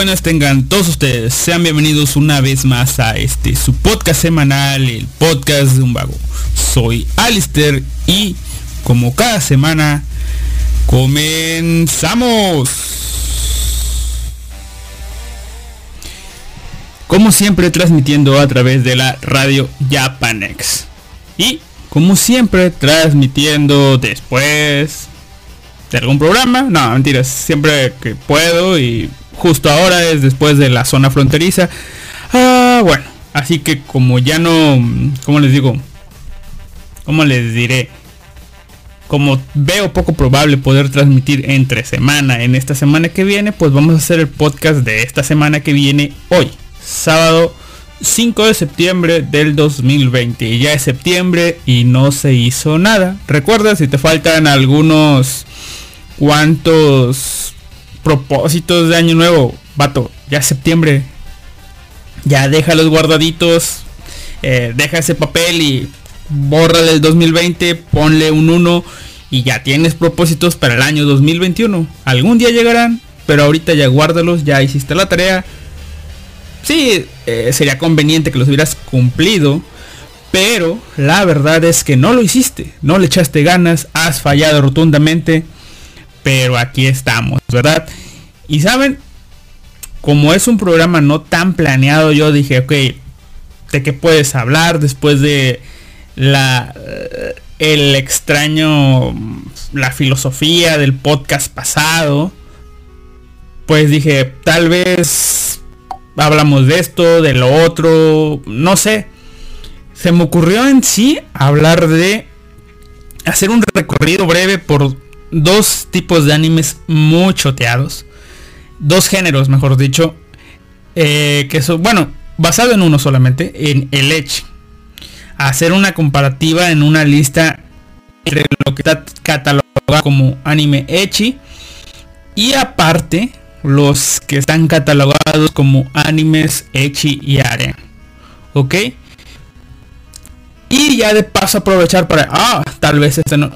Buenas tengan todos ustedes. Sean bienvenidos una vez más a este su podcast semanal, el podcast de un vago. Soy Alister y como cada semana comenzamos. Como siempre transmitiendo a través de la radio Japanex. Y como siempre transmitiendo después de algún programa. No, mentiras, siempre que puedo y justo ahora es después de la zona fronteriza. Ah, bueno, así que como ya no, ¿cómo les digo? ¿Cómo les diré? Como veo poco probable poder transmitir entre semana en esta semana que viene, pues vamos a hacer el podcast de esta semana que viene hoy, sábado 5 de septiembre del 2020. Ya es septiembre y no se hizo nada. Recuerda si te faltan algunos cuantos propósitos de año nuevo, vato, ya septiembre. Ya deja los guardaditos, eh, deja ese papel y borra del 2020, ponle un 1 y ya tienes propósitos para el año 2021. Algún día llegarán, pero ahorita ya guárdalos, ya hiciste la tarea. Sí, eh, sería conveniente que los hubieras cumplido, pero la verdad es que no lo hiciste, no le echaste ganas, has fallado rotundamente pero aquí estamos, ¿verdad? Y saben, como es un programa no tan planeado, yo dije, ok, ¿de qué puedes hablar después de la eh, el extraño la filosofía del podcast pasado? Pues dije, tal vez hablamos de esto, de lo otro, no sé. Se me ocurrió en sí hablar de hacer un recorrido breve por dos tipos de animes muy choteados. Dos géneros, mejor dicho. Eh, que son, bueno, basado en uno solamente, en el Edge. Hacer una comparativa en una lista entre lo que está catalogado como anime Echi y aparte los que están catalogados como animes Echi y Aren. ¿Ok? Y ya de paso aprovechar para... Ah, tal vez este no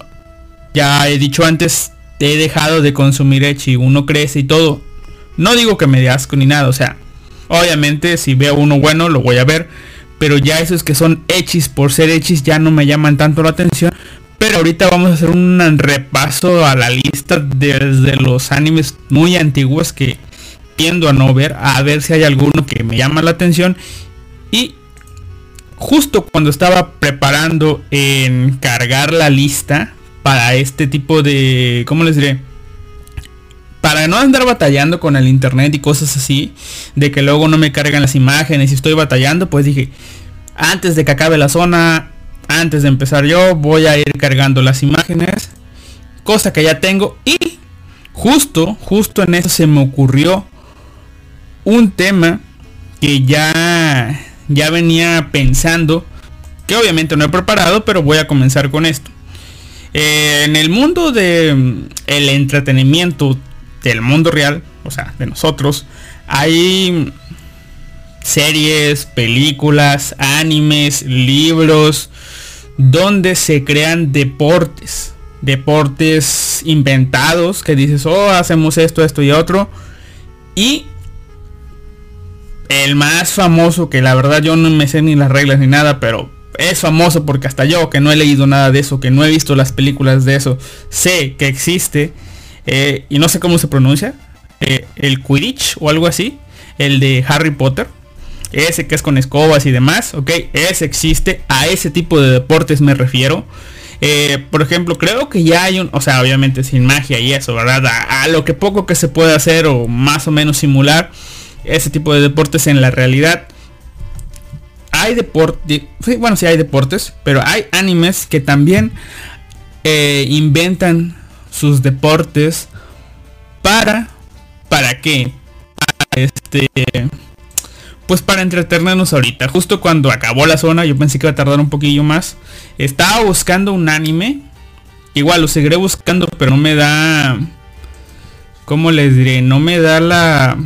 ya he dicho antes, he dejado de consumir Echi, uno crece y todo. No digo que me dé asco ni nada, o sea, obviamente si veo uno bueno lo voy a ver, pero ya esos que son Echis por ser Echis ya no me llaman tanto la atención. Pero ahorita vamos a hacer un repaso a la lista desde los animes muy antiguos que tiendo a no ver, a ver si hay alguno que me llama la atención. Y justo cuando estaba preparando en cargar la lista, para este tipo de, ¿cómo les diré? Para no andar batallando con el internet y cosas así, de que luego no me cargan las imágenes y estoy batallando, pues dije, antes de que acabe la zona, antes de empezar yo, voy a ir cargando las imágenes, cosa que ya tengo y justo, justo en eso se me ocurrió un tema que ya ya venía pensando, que obviamente no he preparado, pero voy a comenzar con esto. Eh, en el mundo de mm, el entretenimiento del mundo real, o sea, de nosotros, hay series, películas, animes, libros, donde se crean deportes. Deportes inventados que dices, oh, hacemos esto, esto y otro. Y el más famoso, que la verdad yo no me sé ni las reglas ni nada, pero es famoso porque hasta yo, que no he leído nada de eso, que no he visto las películas de eso, sé que existe. Eh, y no sé cómo se pronuncia. Eh, el Quidditch o algo así. El de Harry Potter. Ese que es con escobas y demás. Ok, ese existe. A ese tipo de deportes me refiero. Eh, por ejemplo, creo que ya hay un, o sea, obviamente sin magia y eso, ¿verdad? a, lo que poco que se puede hacer o más o menos simular ese tipo de deportes en la realidad hay deportes, bueno, sí hay deportes, pero hay animes que también eh, inventan sus deportes para, ¿para qué? Este, pues para entretenernos ahorita. Justo cuando acabó la zona, yo pensé que iba a tardar un poquillo más. Estaba buscando un anime. Igual lo seguiré buscando, pero no me da... ¿Cómo les diré? No me da la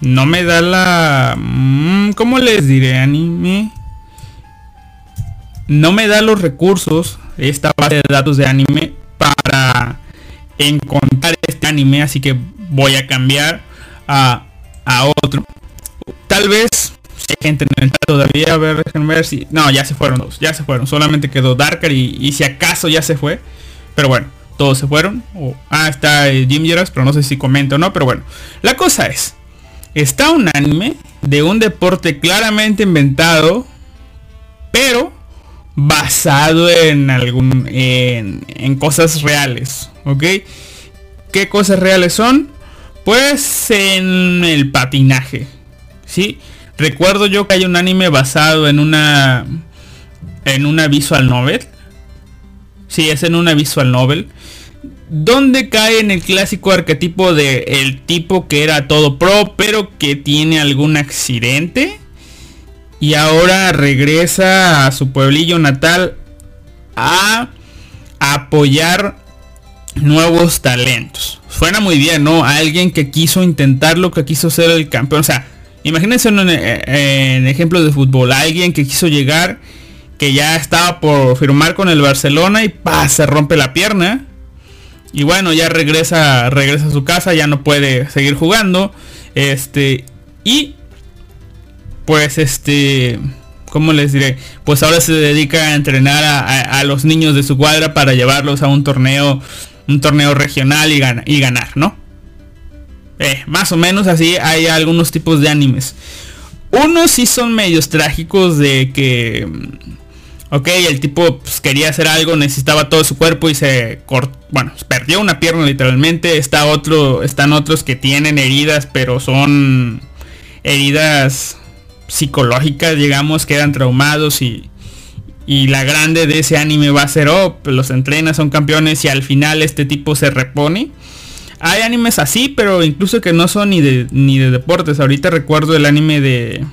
no me da la... Mm, ¿Cómo les diré, anime? No me da los recursos, esta base de datos de anime, para encontrar este anime, así que voy a cambiar a, a otro. Tal vez hay gente en el chat todavía, a ver, déjenme ver si... No, ya se fueron dos, ya se fueron. Solamente quedó Darker y, y si acaso ya se fue. Pero bueno, todos se fueron. ah, está eh, Jim pero no sé si comento o no. Pero bueno, la cosa es, está un anime de un deporte claramente inventado, pero basado en algún en, cosas reales, ¿ok? ¿Qué cosas reales son? Pues en el patinaje, ¿sí? Recuerdo yo que hay un anime basado en una en una visual novel. Sí, es en una visual novel donde cae en el clásico arquetipo de el tipo que era todo pro, pero que tiene algún accidente y ahora regresa a su pueblillo natal a apoyar nuevos talentos. Suena muy bien, ¿no? alguien que quiso intentarlo, que quiso ser el campeón. O sea, imagínense en, en ejemplos de fútbol, alguien que quiso llegar, que ya estaba por firmar con el Barcelona y ¡pah! se rompe la pierna y bueno, ya regresa, regresa a su casa, ya no puede seguir jugando. Este, y pues este, ¿cómo les diré? Pues ahora se dedica a entrenar a, los niños de su cuadra para llevarlos a un torneo, un torneo regional y, y ganar, ¿no? Eh, más o menos así hay algunos tipos de animes. Unos sí son medios trágicos de que Ok, el tipo pues, quería hacer algo, necesitaba todo su cuerpo y se cortó, bueno, perdió una pierna literalmente. Está otro, están otros que tienen heridas, pero son heridas psicológicas, digamos, quedan traumados y, y la grande de ese anime va a ser, oh, pues, los entrena, son campeones y al final este tipo se repone. Hay animes así, pero incluso que no son ni de, ni de deportes. Ahorita recuerdo el anime de...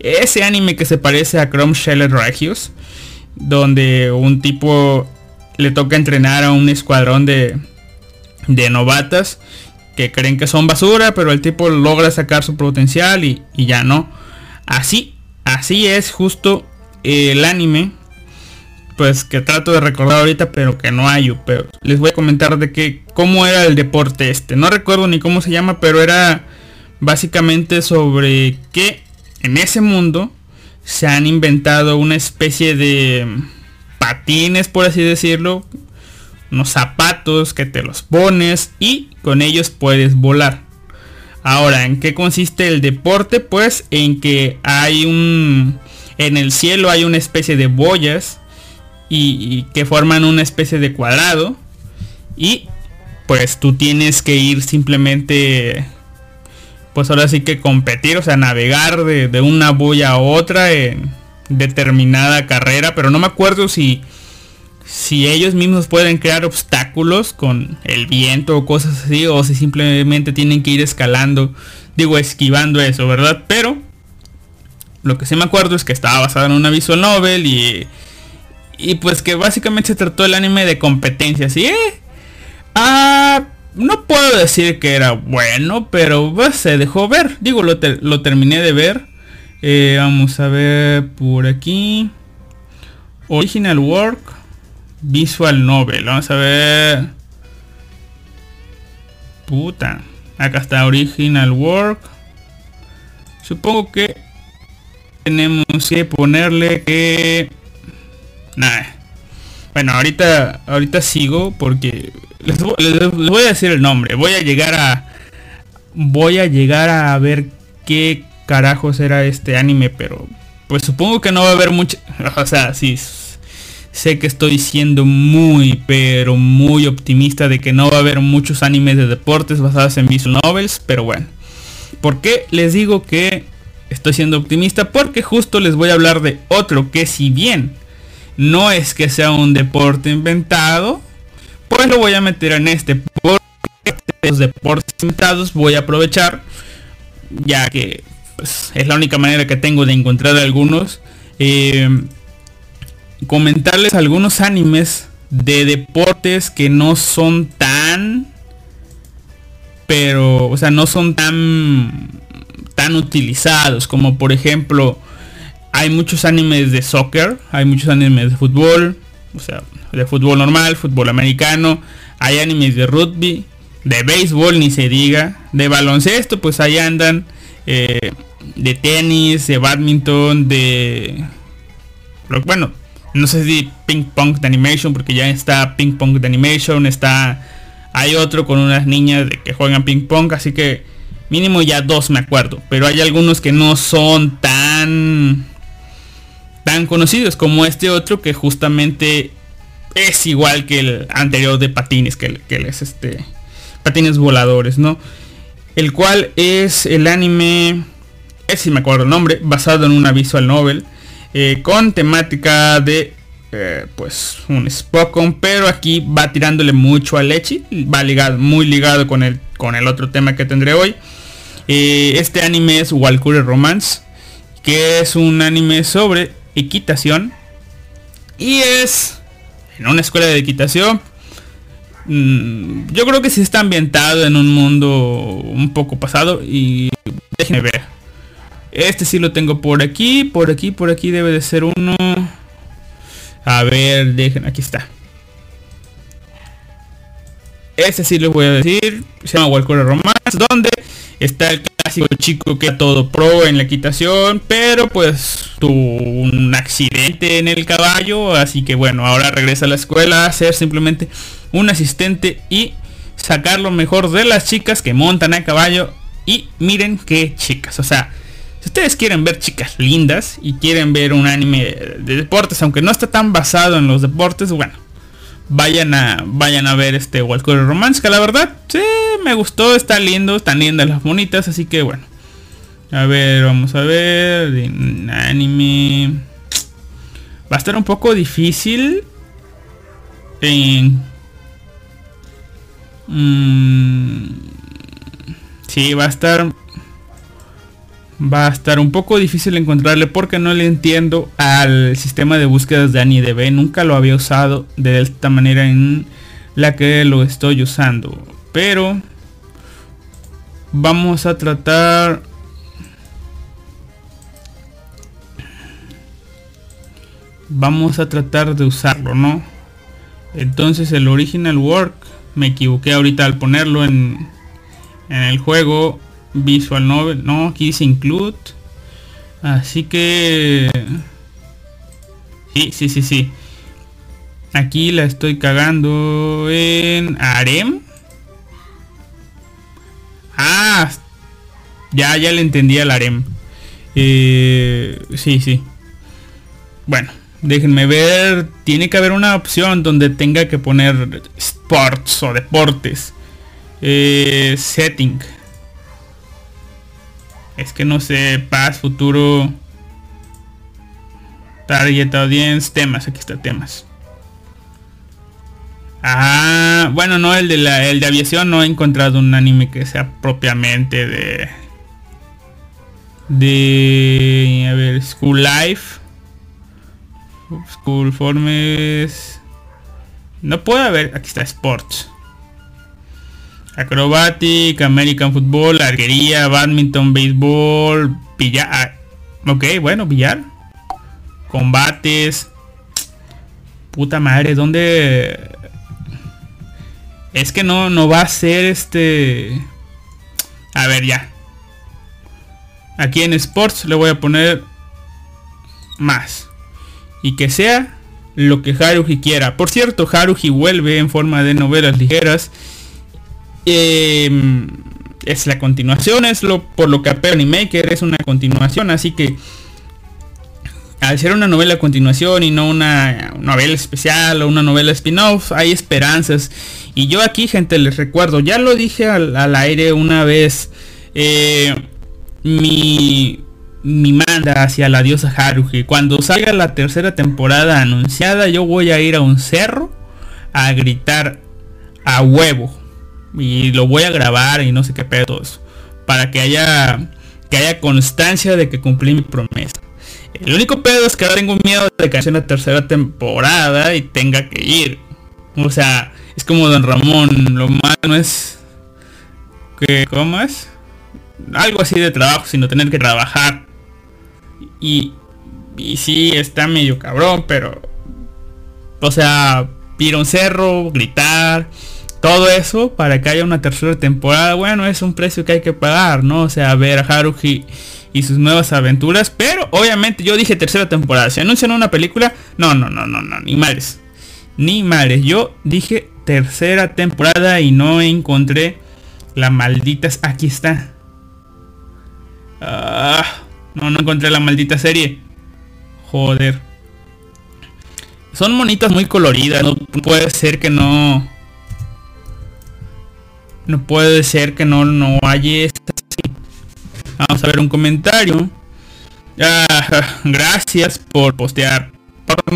Ese anime que se parece a Chrome Shell Regius donde un tipo le toca entrenar a un escuadrón de, de novatas que creen que son basura, pero el tipo logra sacar su potencial y, ya no. Así, así es justo el anime. Pues que trato de recordar ahorita, pero que no hay. Pero les voy a comentar de que cómo era el deporte este. No recuerdo ni cómo se llama, pero era básicamente sobre que en ese mundo se han inventado una especie de patines, por así decirlo, unos zapatos que te los pones y con ellos puedes volar. Ahora, ¿en qué consiste el deporte? Pues en que hay un... En el cielo hay una especie de boyas y, que forman una especie de cuadrado y pues tú tienes que ir simplemente pues ahora sí que competir, o sea, navegar de, una boya a otra en determinada carrera, pero no me acuerdo si, si ellos mismos pueden crear obstáculos con el viento o cosas así, o si simplemente tienen que ir escalando, digo, esquivando eso, ¿verdad? Pero lo que sí me acuerdo es que estaba basado en una visual novel y, y pues que básicamente se trató el anime de competencia, ¿sí? Ah, no puedo decir que era bueno, pero pues, se dejó ver. Digo, lo, terminé de ver. Eh, vamos a ver por aquí. Original Work. Visual Novel. Vamos a ver. Puta. Acá está Original Work. Supongo que tenemos que ponerle que... Nada. Bueno, ahorita, ahorita sigo porque les, voy a decir el nombre. Voy a llegar a, voy a llegar a ver qué carajos era este anime, pero pues supongo que no va a haber mucho, o sea, sí, sé que estoy siendo muy, pero muy optimista de que no va a haber muchos animes de deportes basados en visual novels, pero bueno. ¿Por qué les digo que estoy siendo optimista? Porque justo les voy a hablar de otro que si bien no es que sea un deporte inventado, pues lo voy a meter en este. Porque los deportes inventados voy a aprovechar, ya que pues, es la única manera que tengo de encontrar algunos. Eh, comentarles algunos animes de deportes que no son tan pero o sea no son tan tan utilizados como por ejemplo hay muchos animes de soccer, hay muchos animes de fútbol, o sea, de fútbol normal, fútbol americano, Hay animes de rugby, de béisbol ni se diga, de baloncesto pues ahí andan, eh, de tenis, de badminton, de... Bueno, no sé si ping pong de animation porque ya está ping pong de animation, está... Hay otro con unas niñas de que juegan ping pong, así que mínimo ya dos me acuerdo, pero hay algunos que no son tan tan conocidos como este otro que justamente es igual que el anterior de patines, que, que es este patines voladores, ¿no? El cual es el anime, es si me acuerdo el nombre, basado en una visual novel, eh, con temática de, eh, pues, un Spokon, pero aquí va tirándole mucho a Lechi, va ligado, muy ligado con el, con el otro tema que tendré hoy. Eh, este anime es Walkure Romance, que es un anime sobre equitación y es en una escuela de equitación. Mm, yo creo que sí está ambientado en un mundo un poco pasado y déjenme ver. Este sí lo tengo por aquí, por aquí, por aquí debe de ser uno. A ver, dejen, aquí está. Este sí les voy a decir. Se llama Walker Romance, donde está el clásico chico que era todo pro en la equitación, pero pues tuvo un accidente en el caballo, así que bueno, ahora regresa a la escuela a ser simplemente un asistente y sacar lo mejor de las chicas que montan a caballo. Y miren qué chicas, o sea, si ustedes quieren ver chicas lindas y quieren ver un anime de deportes, aunque no está tan basado en los deportes, bueno, vayan a vayan a ver este Walker Romance que la verdad sí me gustó está lindo están lindas las bonitas así que bueno. A ver vamos a ver anime. Va a estar un poco difícil en mm, sí va a estar va a estar un poco difícil encontrarle porque no le entiendo al sistema de búsquedas de AniDB. Nunca lo había usado de esta manera en la que lo estoy usando. Pero vamos a tratar... Vamos a tratar de usarlo, ¿no? Entonces el original work, me equivoqué ahorita al ponerlo en, en el juego Visual Novel. No, aquí dice include. Así que... Sí, sí, sí, sí. Aquí la estoy cagando en Arem. Ah, ya, ya le entendí al Arem. Eh, sí, sí. Bueno, déjenme ver. Tiene que haber una opción donde tenga que poner sports o deportes. Eh, setting. Es que no sé, paz, futuro, target audience, temas, aquí está temas. Ah, bueno, no, el de la, el de aviación no he encontrado un anime que sea propiamente de de a ver, School Life. School Formes. No puede haber, aquí está Sports. Acrobatic, American Football, arquería, badminton, béisbol, billar. Ah, ok, bueno, billar. Combates. Puta madre, ¿dónde? Es que no, no va a ser este... A ver, ya. Aquí en Sports le voy a poner más. Y que sea lo que Haruhi quiera. Por cierto, Haruhi vuelve en forma de novelas ligeras Em, es la continuación, es lo por lo que Apple Maker es una continuación, así que al ser una novela a continuación y no una novela especial o una novela spin-off, hay esperanzas. Y yo aquí, gente, les recuerdo, ya lo dije al, aire una vez, eh, mi, mi manda hacia la diosa Haruhi. Cuando salga la tercera temporada anunciada, yo voy a ir a un cerro a gritar a huevo y lo voy a grabar y no sé qué pedo eso. Para que haya que haya constancia de que cumplí mi promesa. El único pedo es que ahora tengo miedo de que sea una tercera temporada y tenga que ir. O sea, es como Don Ramón, lo malo es que ¿cómo es? Algo así de trabajo, sino tener que trabajar. Y y sí está medio cabrón, pero o sea, ir a un cerro, gritar, todo eso para que haya una tercera temporada, bueno, es un precio que hay que pagar, ¿no? O sea, ver a Haruhi y sus nuevas aventuras, pero obviamente yo dije tercera temporada, si anuncian una película, no, no, no, no, no, ni males, ni males, yo dije tercera temporada y no encontré la maldita, aquí está. Ah, no, no encontré la maldita serie. Joder. Son monitas muy coloridas, no puede ser que no no puede ser que no, no haya Vamos a ver un comentario. Ah, gracias por postear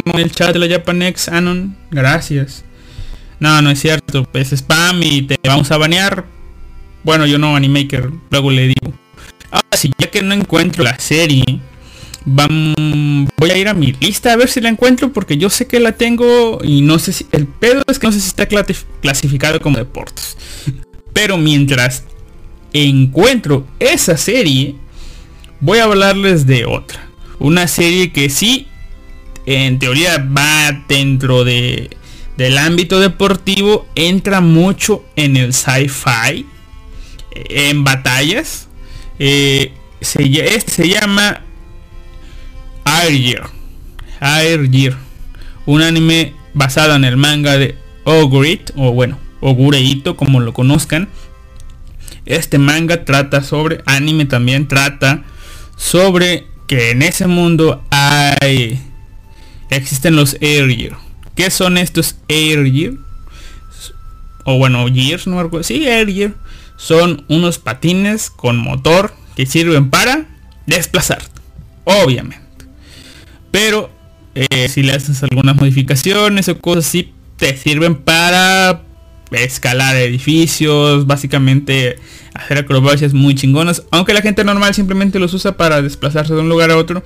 en el chat de la Japanex Anon. Gracias. No, no es cierto. Es spam y te vamos a banear. Bueno, yo no, Animaker. Luego le digo. Ahora sí, ya que no encuentro la serie. voy a ir a mi lista a ver si la encuentro porque yo sé que la tengo y no sé si el pedo es que no sé si está clasificado como deportes. Pero mientras encuentro esa serie, voy a hablarles de otra. Una serie que sí, en teoría va dentro de, del ámbito deportivo, entra mucho en el sci-fi, en batallas. Eh, se, este se llama Air Gear. Air Gear. Un anime basado en el manga de Ogrit, o bueno, Ogureito, como lo conozcan. Este manga trata sobre, anime también trata sobre que en ese mundo hay, existen los Air Gear. ¿Qué son estos Air? O bueno, Gears, no me Sí, Air. Son unos patines con motor que sirven para desplazar. Obviamente. Pero eh, si le haces algunas modificaciones o cosas así, te sirven para escalar edificios, básicamente hacer acrobacias muy chingonas, aunque la gente normal simplemente los usa para desplazarse de un lugar a otro.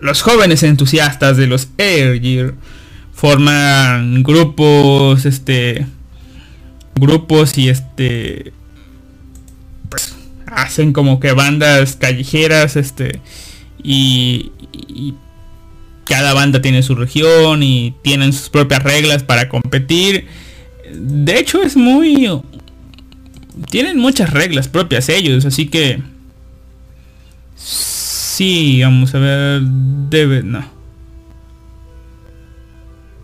Los jóvenes entusiastas de los Air Gear forman grupos, este, grupos y este, pues, hacen como que bandas callejeras, este, y, y cada banda tiene su región y tienen sus propias reglas para competir de hecho es muy... Tienen muchas reglas propias ellos, así que... Sí, vamos a ver... Debe... No.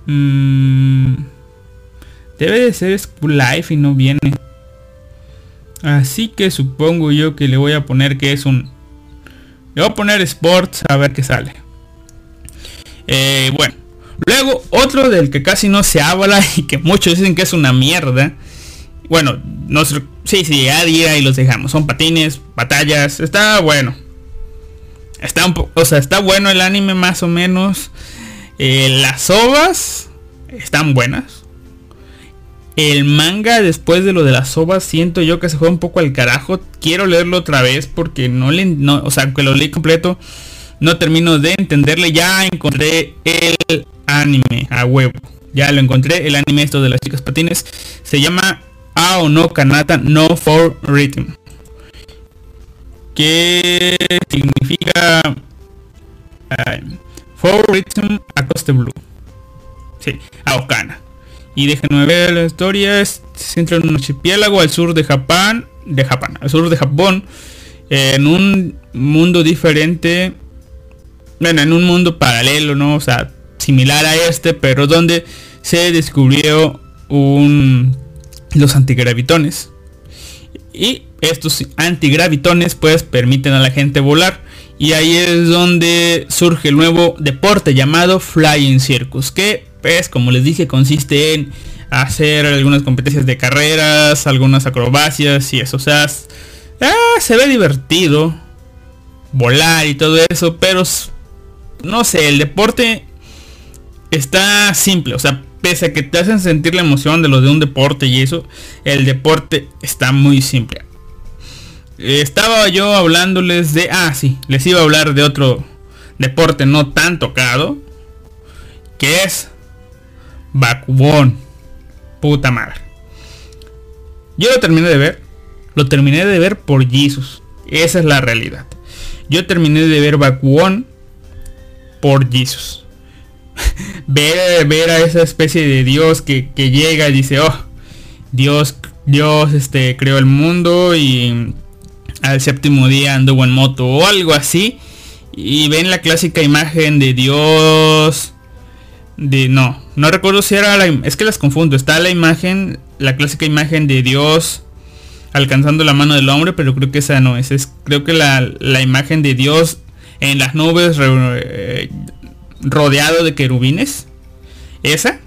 Mm, debe de ser School Life y no viene. Así que supongo yo que le voy a poner que es un... Le voy a poner Sports a ver qué sale. Eh, bueno. Luego, otro del que casi no se habla y que muchos dicen que es una mierda. Bueno, no sí, sí, a día y los dejamos. Son patines, batallas. Está bueno. Está un o sea, está bueno el anime más o menos. Eh, las ovas están buenas. El manga después de lo de las ovas siento yo que se fue un poco al carajo. Quiero leerlo otra vez porque no le, no, o sea, aunque lo leí completo, no termino de entenderle. Ya encontré el anime a huevo. Ya lo encontré, el anime esto de las chicas patines. Se llama Ao no Kanata no for Rhythm. Que significa For Rhythm Acoste Blue. Sí, Aokana. Y déjenme ver la historia. Se centra en un archipiélago al sur de Japón. De Japón. Al sur de Japón. En un mundo diferente. Bueno, en un mundo paralelo, ¿no? O sea, similar a este, pero donde se descubrió un, los antigravitones. Y estos antigravitones pues permiten a la gente volar. Y ahí es donde surge el nuevo deporte llamado Flying Circus. Que pues como les dije consiste en hacer algunas competencias de carreras, algunas acrobacias y eso. O sea, ah, se ve divertido volar y todo eso. Pero no sé, el deporte está simple, o sea, pese a que te hacen sentir la emoción de lo de un deporte y eso, el deporte está muy simple. Estaba yo hablándoles de, ah, sí, les iba a hablar de otro deporte no tan tocado, que es Bakubón. Puta madre. Yo lo terminé de ver, lo terminé de ver por Jesus. Esa es la realidad. Yo terminé de ver Bakubón por Jesus. ver, ver a esa especie de Dios que, llega y dice, oh, Dios, Dios este, creó el mundo y al séptimo día anduvo en moto o algo así. Y ven la clásica imagen de Dios. De no, no recuerdo si era la es que las confundo. Está la imagen, la clásica imagen de Dios alcanzando la mano del hombre, pero creo que esa no es. es creo que la, la imagen de Dios en las nubes eh, rodeado de querubines. Esa.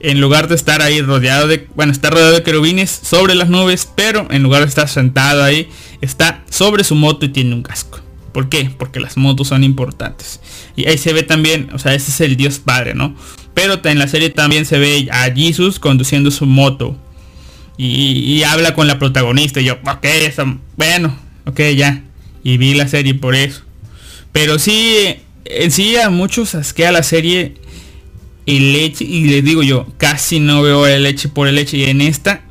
En lugar de estar ahí rodeado de... Bueno, está rodeado de querubines sobre las nubes, pero en lugar de estar sentado ahí, está sobre su moto y tiene un casco. ¿Por qué? Porque las motos son importantes. Y ahí se ve también, o sea, ese es el Dios Padre, ¿no? Pero en la serie también se ve a Jesus conduciendo su moto. Y, habla con la protagonista. Y yo, ok, bueno, ok, ya. Y vi la serie por eso. Pero sí, en sí a muchos asquea la serie el leche. Y les digo yo, casi no veo el leche por el leche. Y en esta,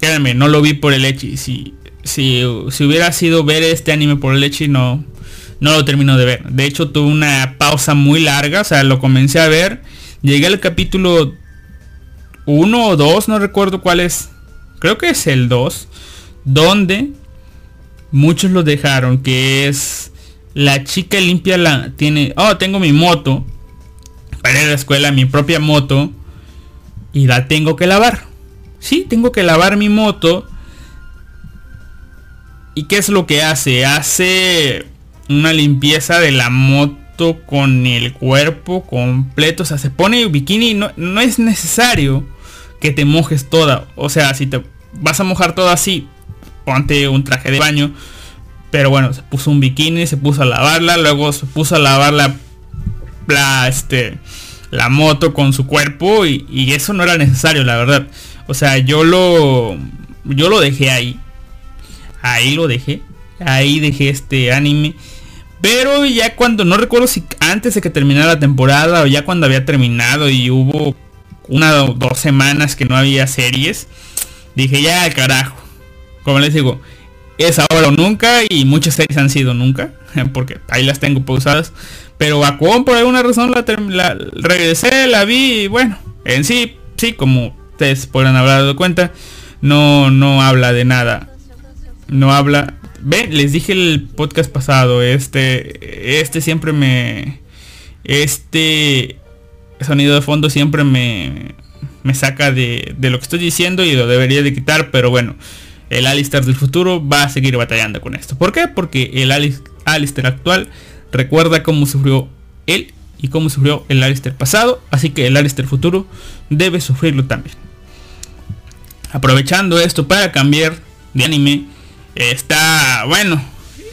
créanme, no lo vi por el leche. Si, si, si hubiera sido ver este anime por el leche, no, no lo termino de ver. De hecho, tuve una pausa muy larga. O sea, lo comencé a ver. Llegué al capítulo 1 o 2, no recuerdo cuál es. Creo que es el 2. Donde muchos lo dejaron. Que es la chica limpia la tiene, oh, tengo mi moto para ir a la escuela, mi propia moto y la tengo que lavar. Sí, tengo que lavar mi moto. ¿Y qué es lo que hace? Hace una limpieza de la moto con el cuerpo completo. O sea, se pone bikini. No, no es necesario que te mojes toda. O sea, si te vas a mojar todo así, ponte un traje de baño pero bueno, se puso un bikini, se puso a lavarla, luego se puso a lavar la, la, este, la moto con su cuerpo y, eso no era necesario, la verdad. O sea, yo lo, yo lo dejé ahí. Ahí lo dejé. Ahí dejé este anime. Pero ya cuando, no recuerdo si antes de que terminara la temporada o ya cuando había terminado y hubo una o dos semanas que no había series, dije ya carajo. Como les digo, es ahora o nunca y muchas series han sido nunca, porque ahí las tengo pausadas. Pero Aquon por alguna razón la, regresé, la vi y bueno, en sí, sí, como ustedes podrán haber dado cuenta, no, no habla de nada. No habla... Ve, les dije el podcast pasado, este, este siempre me... Este sonido de fondo siempre me, me saca de, de lo que estoy diciendo y lo debería de quitar, pero bueno el Alistair del futuro va a seguir batallando con esto. ¿Por qué? Porque el Alistair actual recuerda cómo sufrió él y cómo sufrió el Alistair pasado, así que el Alistair futuro debe sufrirlo también. Aprovechando esto para cambiar de anime, está, bueno,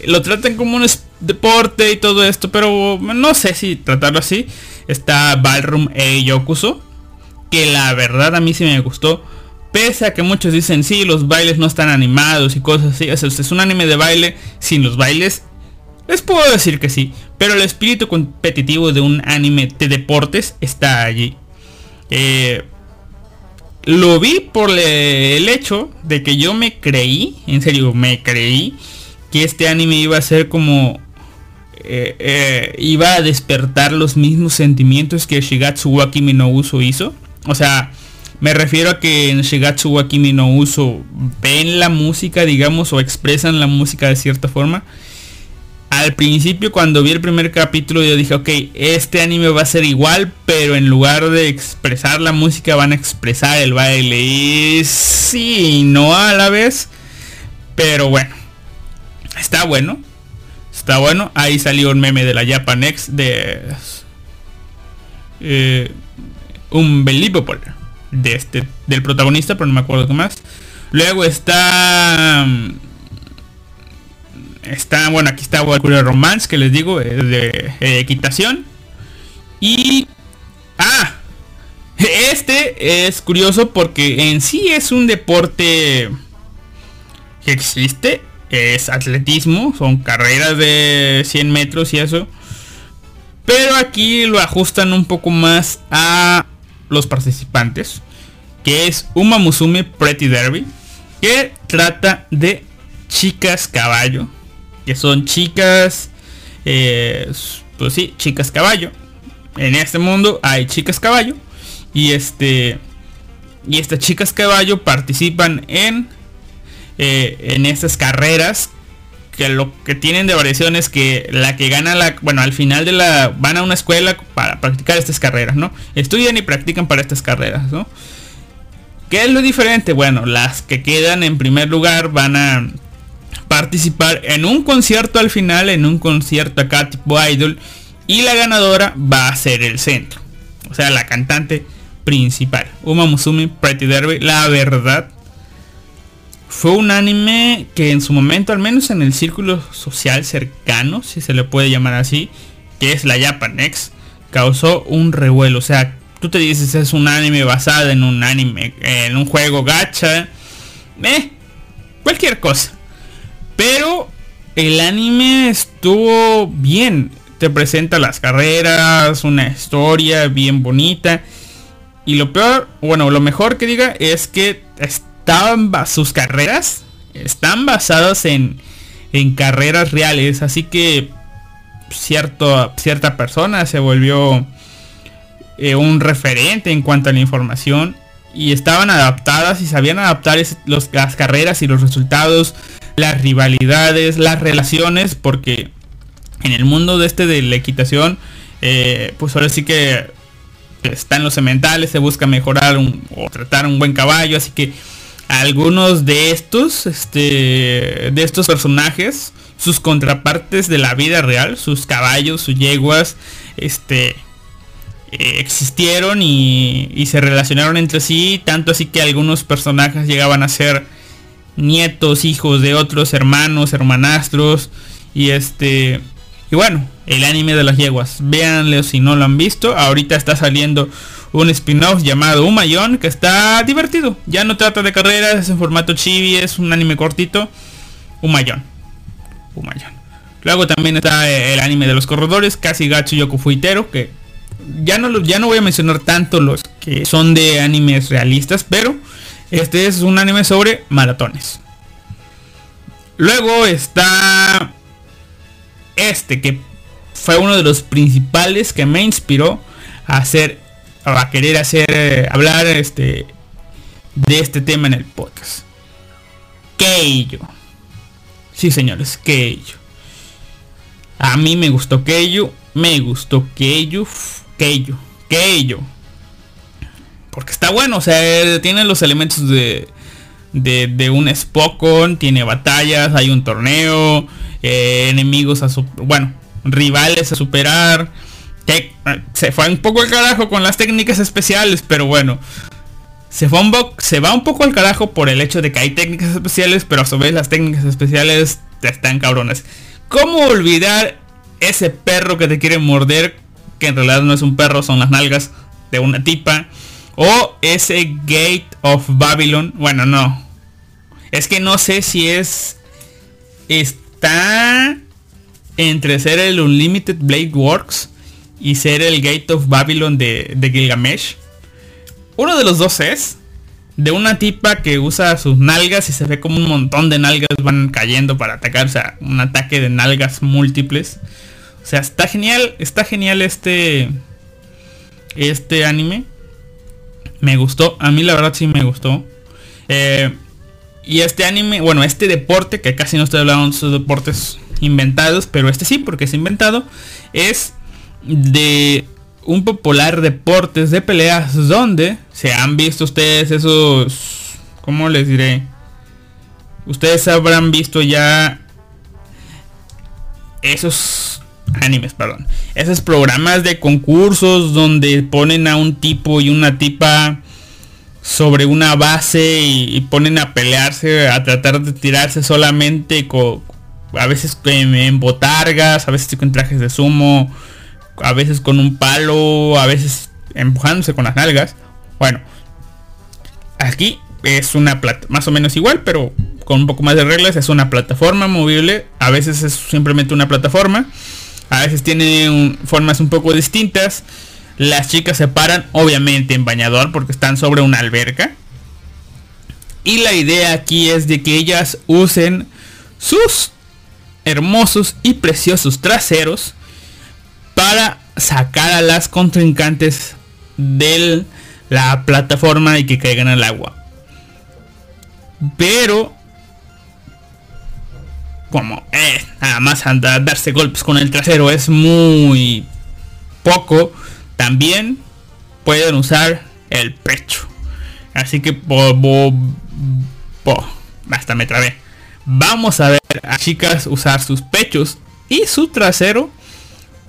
lo tratan como un deporte y todo esto, pero no sé si tratarlo así. Está Ballroom e Yokuso, que la verdad a mí sí me gustó Pese a que muchos dicen, sí, los bailes no están animados y cosas así. es un anime de baile sin los bailes. Les puedo decir que sí. Pero el espíritu competitivo de un anime de deportes está allí. Eh, lo vi por el hecho de que yo me creí, en serio, me creí que este anime iba a ser como... Eh, eh, iba a despertar los mismos sentimientos que Shigatsu Wakimi no Uso hizo. O sea, me refiero a que en Shigatsu wa Kimi no Uso ven la música, digamos, o expresan la música de cierta forma. Al principio cuando vi el primer capítulo yo dije, ok, este anime va a ser igual, pero en lugar de expresar la música van a expresar el baile. Y sí, no a la vez. Pero bueno, está bueno. Está bueno. Ahí salió un meme de la Japanex de... Eh, un Believable de este, del protagonista, pero no me acuerdo qué más. Luego está... Está, bueno, aquí está Valkyrie Romance, que les digo, de, equitación. Y... Ah, este es curioso porque en sí es un deporte que existe. Es atletismo, son carreras de 100 metros y eso. Pero aquí lo ajustan un poco más a los participantes, que es Uma Musume Pretty Derby, que trata de chicas caballo, que son chicas, eh, pues sí, chicas caballo. En este mundo hay chicas caballo y este y estas chicas caballo participan en, eh, en estas carreras que lo que tienen de variación es que la que gana la, bueno, al final de la, van a una escuela para practicar estas carreras, ¿no? Estudian y practican para estas carreras, ¿no? ¿Qué es lo diferente? Bueno, las que quedan en primer lugar van a participar en un concierto al final, en un concierto acá tipo idol, y la ganadora va a ser el centro. O sea, la cantante principal. Uma Musumi Pretty Derby, la verdad, fue un anime que en su momento, al menos en el círculo social cercano, si se le puede llamar así, que es la Japanex, causó un revuelo. O sea, tú te dices es un anime basado en un anime, en un juego gacha, eh, cualquier cosa. Pero el anime estuvo bien. Te presenta las carreras, una historia bien bonita. Y lo peor, bueno, lo mejor que diga es que estaban sus carreras están basadas en, en carreras reales. Así que cierto, cierta persona se volvió eh, un referente en cuanto a la información. Y estaban adaptadas y sabían adaptar los, las carreras y los resultados, las rivalidades, las relaciones. Porque en el mundo de este de la equitación, eh, pues ahora sí que están los sementales, se busca mejorar o tratar un buen caballo. Así que algunos de estos, este, de estos personajes, sus contrapartes de la vida real, sus caballos, sus yeguas, este, eh, existieron y, se relacionaron entre sí, tanto así que algunos personajes llegaban a ser nietos, hijos de otros hermanos, hermanastros, y este, y bueno, el anime de las yeguas, véanlo si no lo han visto, ahorita está saliendo un spin-off llamado Umayon que está divertido. Ya no trata de carreras, es en formato chibi, es un anime cortito. Umayon. Umayon. Luego también está el anime de los corredores, Casi Gacho Yoku Fuitero, que ya no, ya no voy a mencionar tanto los que son de animes realistas, pero este es un anime sobre maratones. Luego está este que fue uno de los principales que me inspiró a hacer a querer hacer eh, hablar este de este tema en el podcast. Keijo. Sí, señores, Keijo. A mí me gustó Keijo, me gustó Keijo, Keijo, Keijo. Porque está bueno, o sea, tiene los elementos de, de, de un Spokon, tiene batallas, hay un torneo, eh, enemigos a su, bueno, rivales a superar que se fue un poco al carajo con las técnicas especiales, pero bueno. Se, fue un se va un poco al carajo por el hecho de que hay técnicas especiales, pero a su vez las técnicas especiales están cabrones. ¿Cómo olvidar ese perro que te quiere morder? Que en realidad no es un perro, son las nalgas de una tipa. O ese Gate of Babylon. Bueno, no. Es que no sé si es... Está entre ser el Unlimited Blade Works y ser el Gate of Babylon de, Gilgamesh. Uno de los dos es de una tipa que usa sus nalgas y se ve como un montón de nalgas van cayendo para atacar, o sea, un ataque de nalgas múltiples. O sea, está genial, está genial este este anime. Me gustó, a mí la verdad sí me gustó. Eh, y este anime, bueno, este deporte, que casi no estoy hablando de sus deportes inventados, pero este sí, porque es inventado, es de un popular deportes de peleas donde se han visto ustedes esos, ¿cómo les diré? Ustedes habrán visto ya esos animes, perdón. Esos programas de concursos donde ponen a un tipo y una tipa sobre una base y, ponen a pelearse, a tratar de tirarse solamente con, a veces en botargas, a veces con trajes de sumo a veces con un palo, a veces empujándose con las nalgas. Bueno, aquí es una plata, más o menos igual, pero con un poco más de reglas. Es una plataforma movible, a veces es simplemente una plataforma, a veces tiene formas un poco distintas. Las chicas se paran, obviamente en bañador, porque están sobre una alberca. Y la idea aquí es de que ellas usen sus hermosos y preciosos traseros para sacar a las contrincantes del la plataforma y que caigan al agua. Pero como eh, nada más andar, darse golpes con el trasero es muy poco, también pueden usar el pecho. Así que hasta me trabé. Vamos a ver a chicas usar sus pechos y su trasero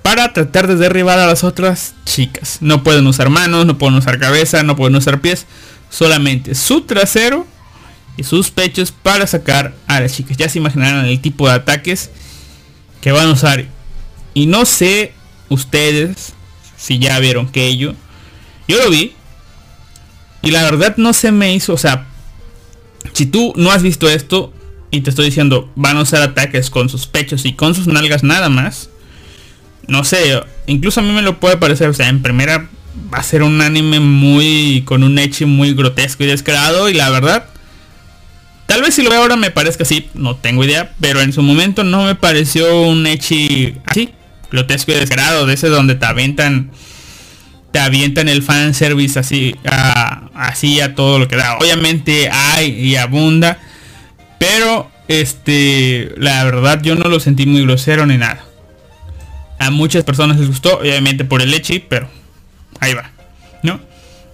para tratar de derribar a las otras chicas. No pueden usar manos, no pueden usar cabeza, no pueden usar pies, solamente su trasero y sus pechos para sacar a las chicas. Ya se imaginarán el tipo de ataques que van a usar. Y no sé ustedes si ya vieron que ello. Yo lo vi. Y la verdad no se me hizo. O sea, si tú no has visto esto y te estoy diciendo van a usar ataques con sus pechos y con sus nalgas nada más. No sé, incluso a mí me lo puede parecer. O sea, en primera va a ser un anime muy con un echi muy grotesco y descarado. Y la verdad Tal vez si lo veo ahora me parezca así, no tengo idea, pero en su momento no me pareció un Echi así, grotesco y descarado, de ese donde te aventan te avientan el fan service así así a todo lo que da. Obviamente hay y abunda, pero este la verdad yo no lo sentí muy grosero ni nada. A muchas personas les gustó, obviamente por el Echi, pero ahí va, ¿no?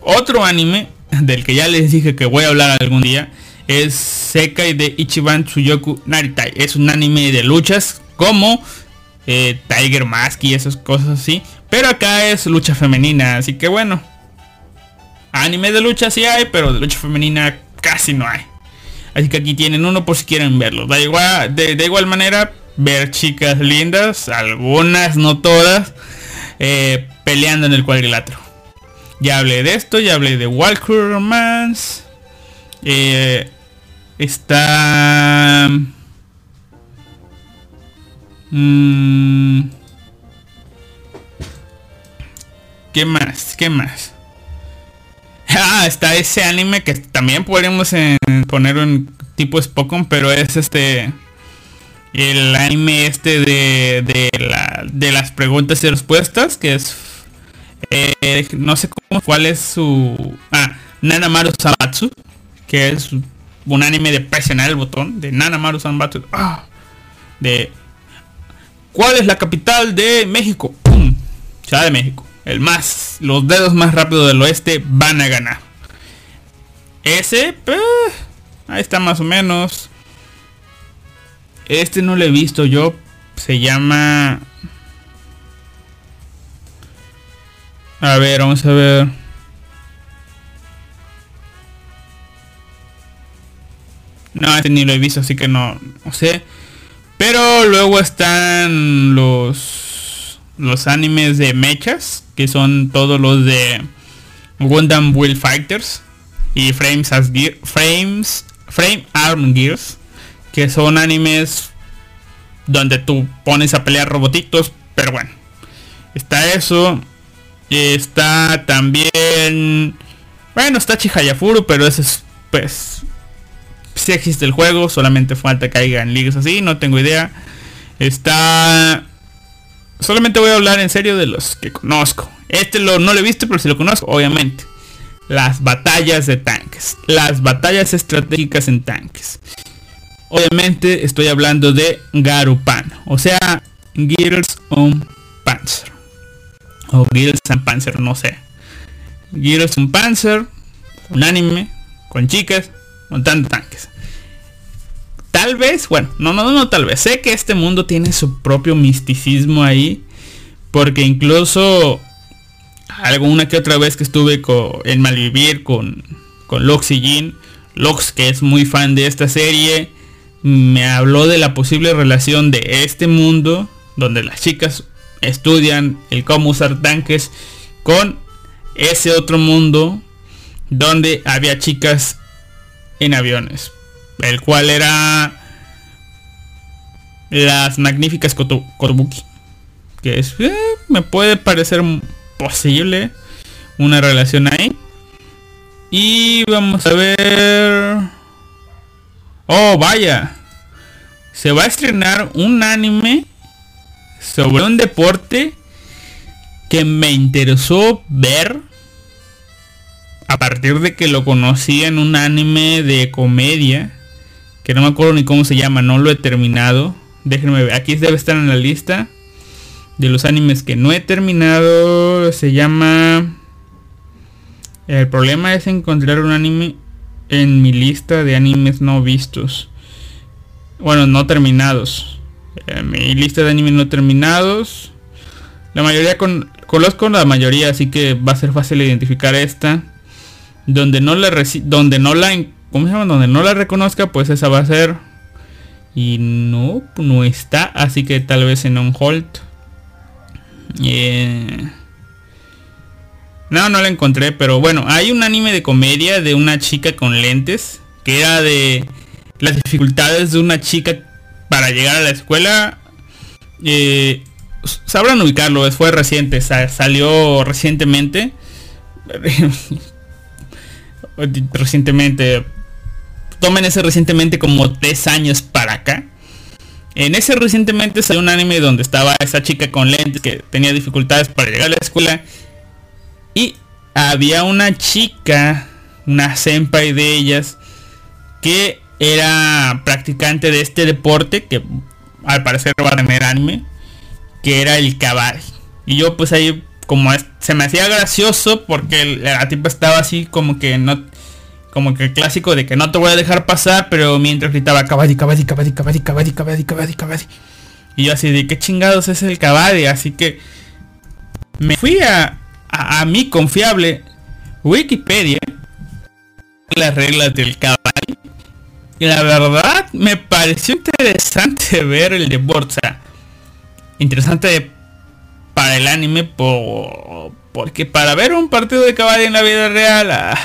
Otro anime del que ya les dije que voy a hablar algún día es Sekai de Ichiban Tsuyoku Naritai. Es un anime de luchas como eh, Tiger Mask y esas cosas así. Pero acá es lucha femenina, así que bueno. Anime de lucha sí hay, pero de lucha femenina casi no hay. Así que aquí tienen uno por si quieren verlo. Da igual, de, igual manera, ver chicas lindas, algunas, no todas, eh, peleando en el cuadrilátero. Ya hablé de esto, ya hablé de Walker Romance. Eh, está... Mm, ¿Qué más? ¿Qué más? Ah, está ese anime que también podríamos poner en tipo Spokon, pero es este el anime este de, de, la, de las preguntas y respuestas, que es eh, no sé cómo cuál es su ah, Nanamaru Samatsu, que es un anime de presionar el botón de Nanamaru Sanbatsu. Ah, de ¿Cuál es la capital de México? ¡Pum! De México. El más, los dedos más rápidos del oeste van a ganar. Ese, pues, ahí está más o menos. Este no lo he visto yo. Se llama... A ver, vamos a ver. No, este ni lo he visto, así que no, no sé. Pero luego están los los animes de mechas, que son todos los de Gundam Will Fighters y Frames as Gear, Frames Frame Arm Gears, que son animes donde tú pones a pelear robotitos, pero bueno. Está eso. Está también bueno, está Chihayafuru, pero ese es pues si existe el juego, solamente falta que caiga en ligas así, no tengo idea. Está... Solamente voy a hablar en serio de los que conozco. Este lo, no lo he visto, pero si lo conozco, obviamente. Las batallas de tanques. Las batallas estratégicas en tanques. Obviamente estoy hablando de Garupan. O sea, Gears on Panzer. O Gears on Panzer, no sé. Gears on Panzer. Un anime con chicas montando tanques. Tal vez, bueno, no, no, no, tal vez. Sé que este mundo tiene su propio misticismo ahí. Porque incluso alguna que otra vez que estuve con, en Malvivir con, con Lux y Jin, Lux que es muy fan de esta serie, me habló de la posible relación de este mundo, donde las chicas estudian el cómo usar tanques, con ese otro mundo donde había chicas en aviones, el cual era las magníficas Kotobuki, que es, eh, me puede parecer posible una relación ahí. Y vamos a ver... Oh, vaya. Se va a estrenar un anime sobre un deporte que me interesó ver a partir de que lo conocí en un anime de comedia, que no me acuerdo ni cómo se llama, no lo he terminado. Déjenme ver, aquí debe estar en la lista de los animes que no he terminado. Se llama... El problema es encontrar un anime en mi lista de animes no vistos. Bueno, no terminados. Mi lista de animes no terminados. La mayoría con, conozco la mayoría, así que va a ser fácil identificar esta. Donde no la donde no la ¿cómo se llama? Donde no la reconozca, pues esa va a ser. Y no, no está, así que tal vez en un hold. Eh, no, no la encontré, pero bueno, hay un anime de comedia de una chica con lentes, que era de las dificultades de una chica para llegar a la escuela. Eh, sabrán ubicarlo, fue reciente, salió recientemente. recientemente. Tomen ese recientemente como tres años para acá. En ese recientemente salió un anime donde estaba esa chica con lentes que tenía dificultades para llegar a la escuela y había una chica, una senpai de ellas, que era practicante de este deporte, que al parecer va a tener que era el caballo. Y yo pues ahí como se me hacía gracioso porque la tipa estaba así como que no como que el clásico de que no te voy a dejar pasar, pero mientras gritaba caballo, caballo, caballo, caballo, caballo, caballo, caballo, caballo. Y yo así de qué chingados es el caballo, así que me fui a, a, mi confiable Wikipedia las reglas del caballo. Y la verdad me pareció interesante ver el deporte. interesante para el anime porque para ver un partido de caballo en la vida real. Ah,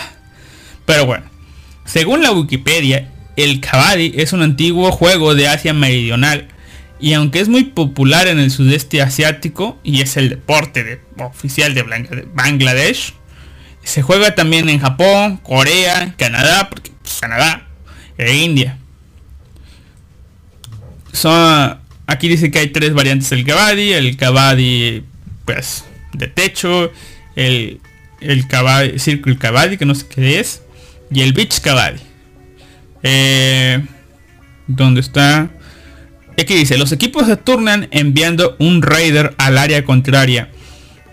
pero bueno, según la Wikipedia, el caballo es un antiguo juego de Asia Meridional y aunque es muy popular en el sudeste asiático y es el deporte oficial de Bangladesh, se juega también en Japón, Corea, Canadá, porque pues, Canadá e India. Son, aquí dice que hay tres variantes del kabaddi, el kabaddi pues de techo, el, el kabaddi, circle kabaddi que no sé qué es, y el beach kabaddi. Eh, ¿Dónde está? Aquí dice, los equipos se turnan enviando un raider al área contraria.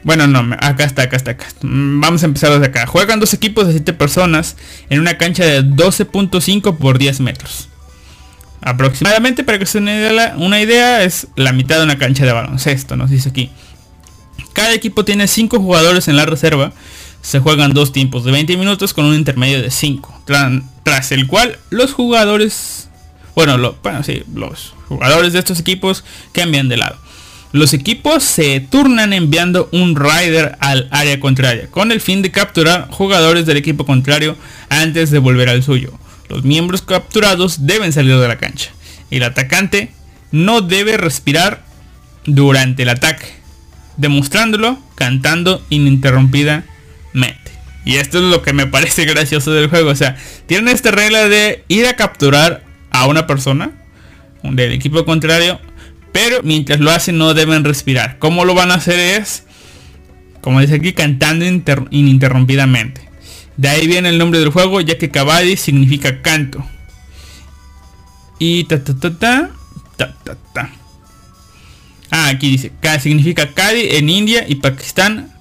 Bueno, no, acá está, acá está, acá. Mm, vamos a empezar desde acá. Juegan dos equipos de 7 personas en una cancha de 12.5 por 10 metros. Aproximadamente, para que se una una idea, es la mitad de una cancha de baloncesto, nos dice aquí. Cada equipo tiene 5 jugadores en la reserva. Se juegan dos tiempos de 20 minutos con un intermedio de 5. Tras el cual los jugadores... Bueno, bueno, sí, los jugadores de estos equipos cambian de lado. Los equipos se turnan enviando un rider al área contraria, con el fin de capturar jugadores del equipo contrario antes de volver al suyo. Los miembros capturados deben salir de la cancha. Y el atacante no debe respirar durante el ataque, demostrándolo cantando ininterrumpidamente. Y esto es lo que me parece gracioso del juego. O sea, tienen esta regla de ir a capturar a una persona del equipo contrario, pero mientras lo hacen no deben respirar. ¿Cómo lo van a hacer es, como dice aquí, cantando ininterrumpidamente. De ahí viene el nombre del juego, ya que Kabaddi significa canto. Y ta ta ta ta ta ta ta. Ah, aquí dice, significa Kadi en India y Pakistán.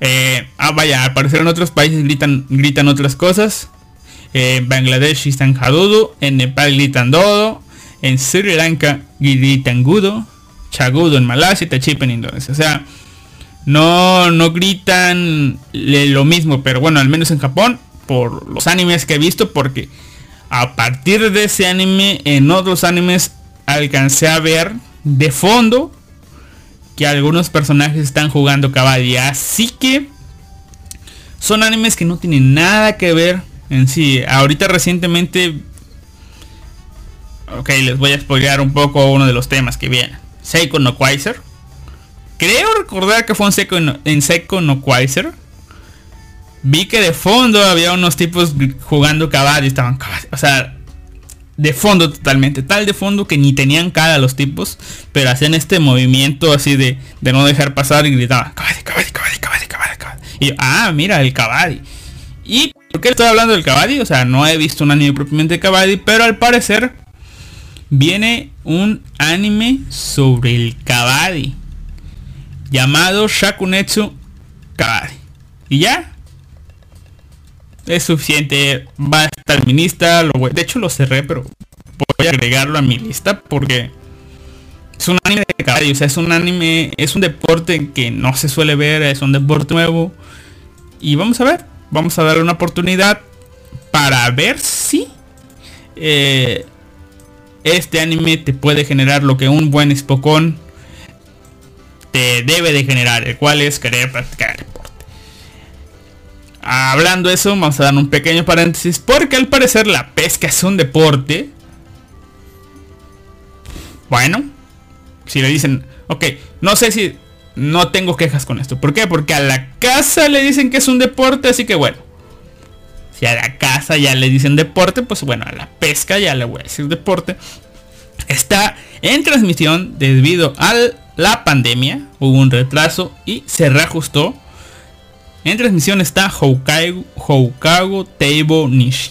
Eh, ah, vaya, al en otros países gritan, gritan otras cosas. En Bangladesh están Hadudu, en Nepal gritan Dodo, en Sri Lanka, Gudo, Chagudo en Malasia y Tachipa en Indonesia. O sea, no, no gritan lo mismo, pero bueno, al menos en Japón, por los animes que he visto, porque a partir de ese anime, en otros animes alcancé a ver de fondo que algunos personajes están jugando caballo. Así que son animes que no tienen nada que ver en sí. Ahorita recientemente Ok, les voy a spoilear un poco uno de los temas que viene. Seiko no Quaiser. Creo recordar que fue en Seiko no, en Seiko no Quaiser. Vi que de fondo había unos tipos jugando caballo estaban O sea, de fondo totalmente. Tal de fondo que ni tenían cara los tipos. Pero hacían este movimiento así de, de no dejar pasar y gritaban. Caballo. Y ah, mira, el caballo. Y ¿Por qué estoy hablando del Kabaddi? O sea, no he visto un anime propiamente de Kabaddi, pero al parecer viene un anime sobre el Kabaddi llamado Shakunetsu Kabaddi. Y ya, es suficiente. Va a estar mi lista. Lo de hecho lo cerré, pero voy a agregarlo a mi lista porque es un anime de caballo. O sea, es un anime, es un deporte que no se suele ver, es un deporte nuevo. Y vamos a ver, vamos a darle una oportunidad para ver si eh, este anime te puede generar lo que un buen Spokon te debe de generar, el cual es querer practicar Hablando de eso, vamos a dar un pequeño paréntesis porque al parecer la pesca es un deporte. Bueno, si le dicen, ok, no sé si no tengo quejas con esto. ¿Por qué? Porque a la casa le dicen que es un deporte, así que bueno. Si a la casa ya le dicen deporte, pues bueno, a la pesca ya le voy a decir deporte. Está en transmisión debido a la pandemia. Hubo un retraso y se reajustó en transmisión está Houkago, Houkago Teibo Nishi.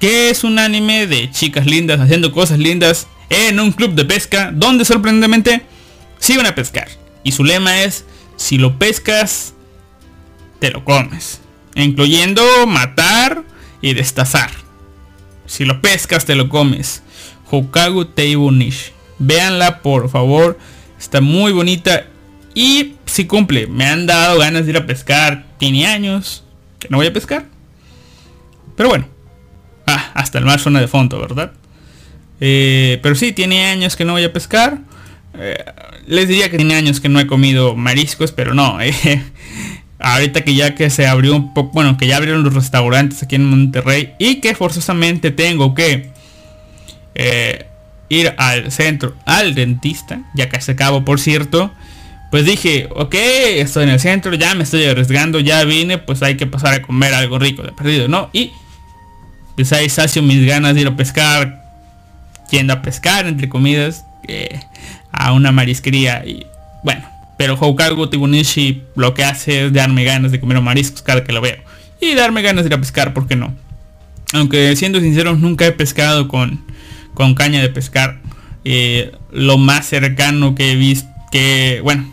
Que es un anime de chicas lindas haciendo cosas lindas en un club de pesca donde sorprendentemente siguen a pescar. Y su lema es, si lo pescas, te lo comes. Incluyendo matar y destazar. Si lo pescas, te lo comes. Hokago Teibo Nishi. Véanla por favor. Está muy bonita y si cumple, me han dado ganas de ir a pescar. Tiene años que no voy a pescar. Pero bueno. Ah, hasta el mar suena de fondo, ¿verdad? Eh, pero sí, tiene años que no voy a pescar. Eh, les diría que tiene años que no he comido mariscos, pero no. Eh, ahorita que ya que se abrió un poco, bueno, que ya abrieron los restaurantes aquí en Monterrey y que forzosamente tengo que ir al centro, al dentista, ya que se por cierto pues dije, ok, estoy en el centro, ya me estoy arriesgando, ya vine, pues hay que pasar a comer algo rico de perdido, ¿no? Y pues ahí sacio mis ganas de ir a pescar, yendo a pescar, entre comidas, a una marisquería y bueno, pero Houkago Tibunishi lo que hace es darme ganas de comer mariscos cada que lo veo. Y darme ganas de ir a pescar, ¿por qué no? Aunque siendo sincero, nunca he pescado con, con caña de pescar. Eh, lo más cercano que he visto, que bueno,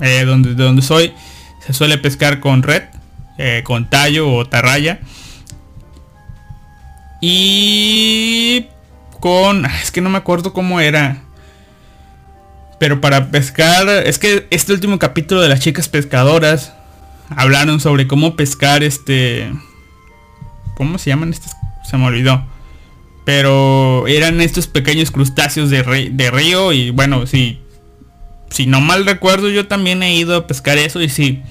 eh, donde, de donde soy, se suele pescar con red, eh, con tallo o tarraya. Y con... Ah, es que no me acuerdo cómo era. Pero para pescar... Es que este último capítulo de las chicas pescadoras hablaron sobre cómo pescar este... ¿Cómo se llaman estos? Se me olvidó. Pero eran estos pequeños crustáceos de, de río y bueno, si si no mal recuerdo, yo también he ido a pescar eso y si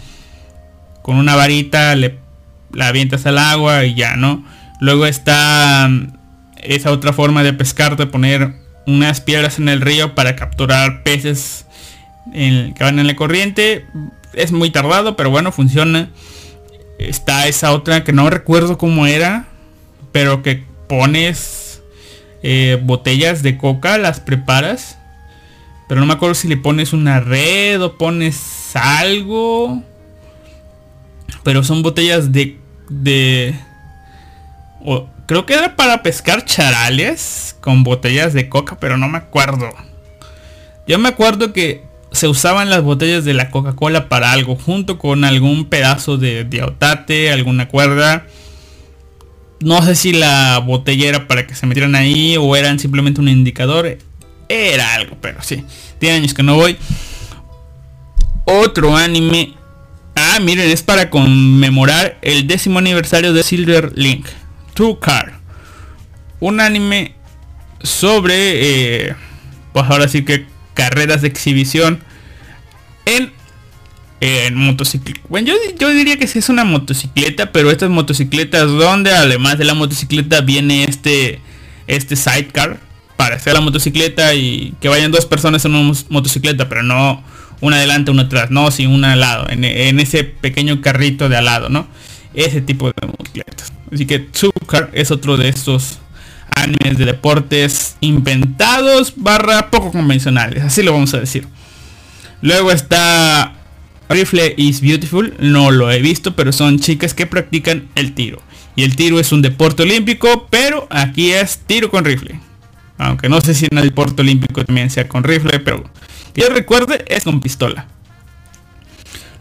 con una varita le la avientas al agua y ya, ¿no? Luego está mm, esa otra forma de pescar, de poner unas piedras en el río para capturar peces que van en la corriente. Es muy tardado, pero bueno, funciona. Está esa otra que no recuerdo cómo era, pero que pones eh, botellas de coca, las preparas pero no me acuerdo si le pones una red o pones algo. Pero son botellas de... de creo que era para pescar charales con botellas de coca, pero no me acuerdo. Yo me acuerdo que se usaban las botellas de la Coca-Cola para algo, junto con algún pedazo de, de alguna cuerda. No sé si la botella era para que se metieran ahí o eran simplemente un indicador. Era algo, pero sí. Tiene años que no voy. Otro anime. Ah, miren, es para conmemorar el décimo aniversario de Silver Link. Two Car. Un anime sobre, eh, pues ahora sí que carreras de exhibición en, en motocicleta. Bueno, yo, yo diría que sí es una motocicleta, pero estas motocicletas donde además de la motocicleta viene este, este sidecar para hacer la motocicleta y que vayan dos personas en una motocicleta, pero no una adelante, una atrás, no, sin una al lado, en, ese pequeño carrito de al lado, ¿no? Ese tipo de motocicletas. Así que Tsukar es otro de estos animes de deportes inventados barra poco convencionales, así lo vamos a decir. Luego está Rifle is Beautiful, no lo he visto, pero son chicas que practican el tiro. Y el tiro es un deporte olímpico, pero aquí es tiro con rifle. Aunque no sé si en el deporte olímpico también sea con rifle, pero que yo recuerde es con pistola.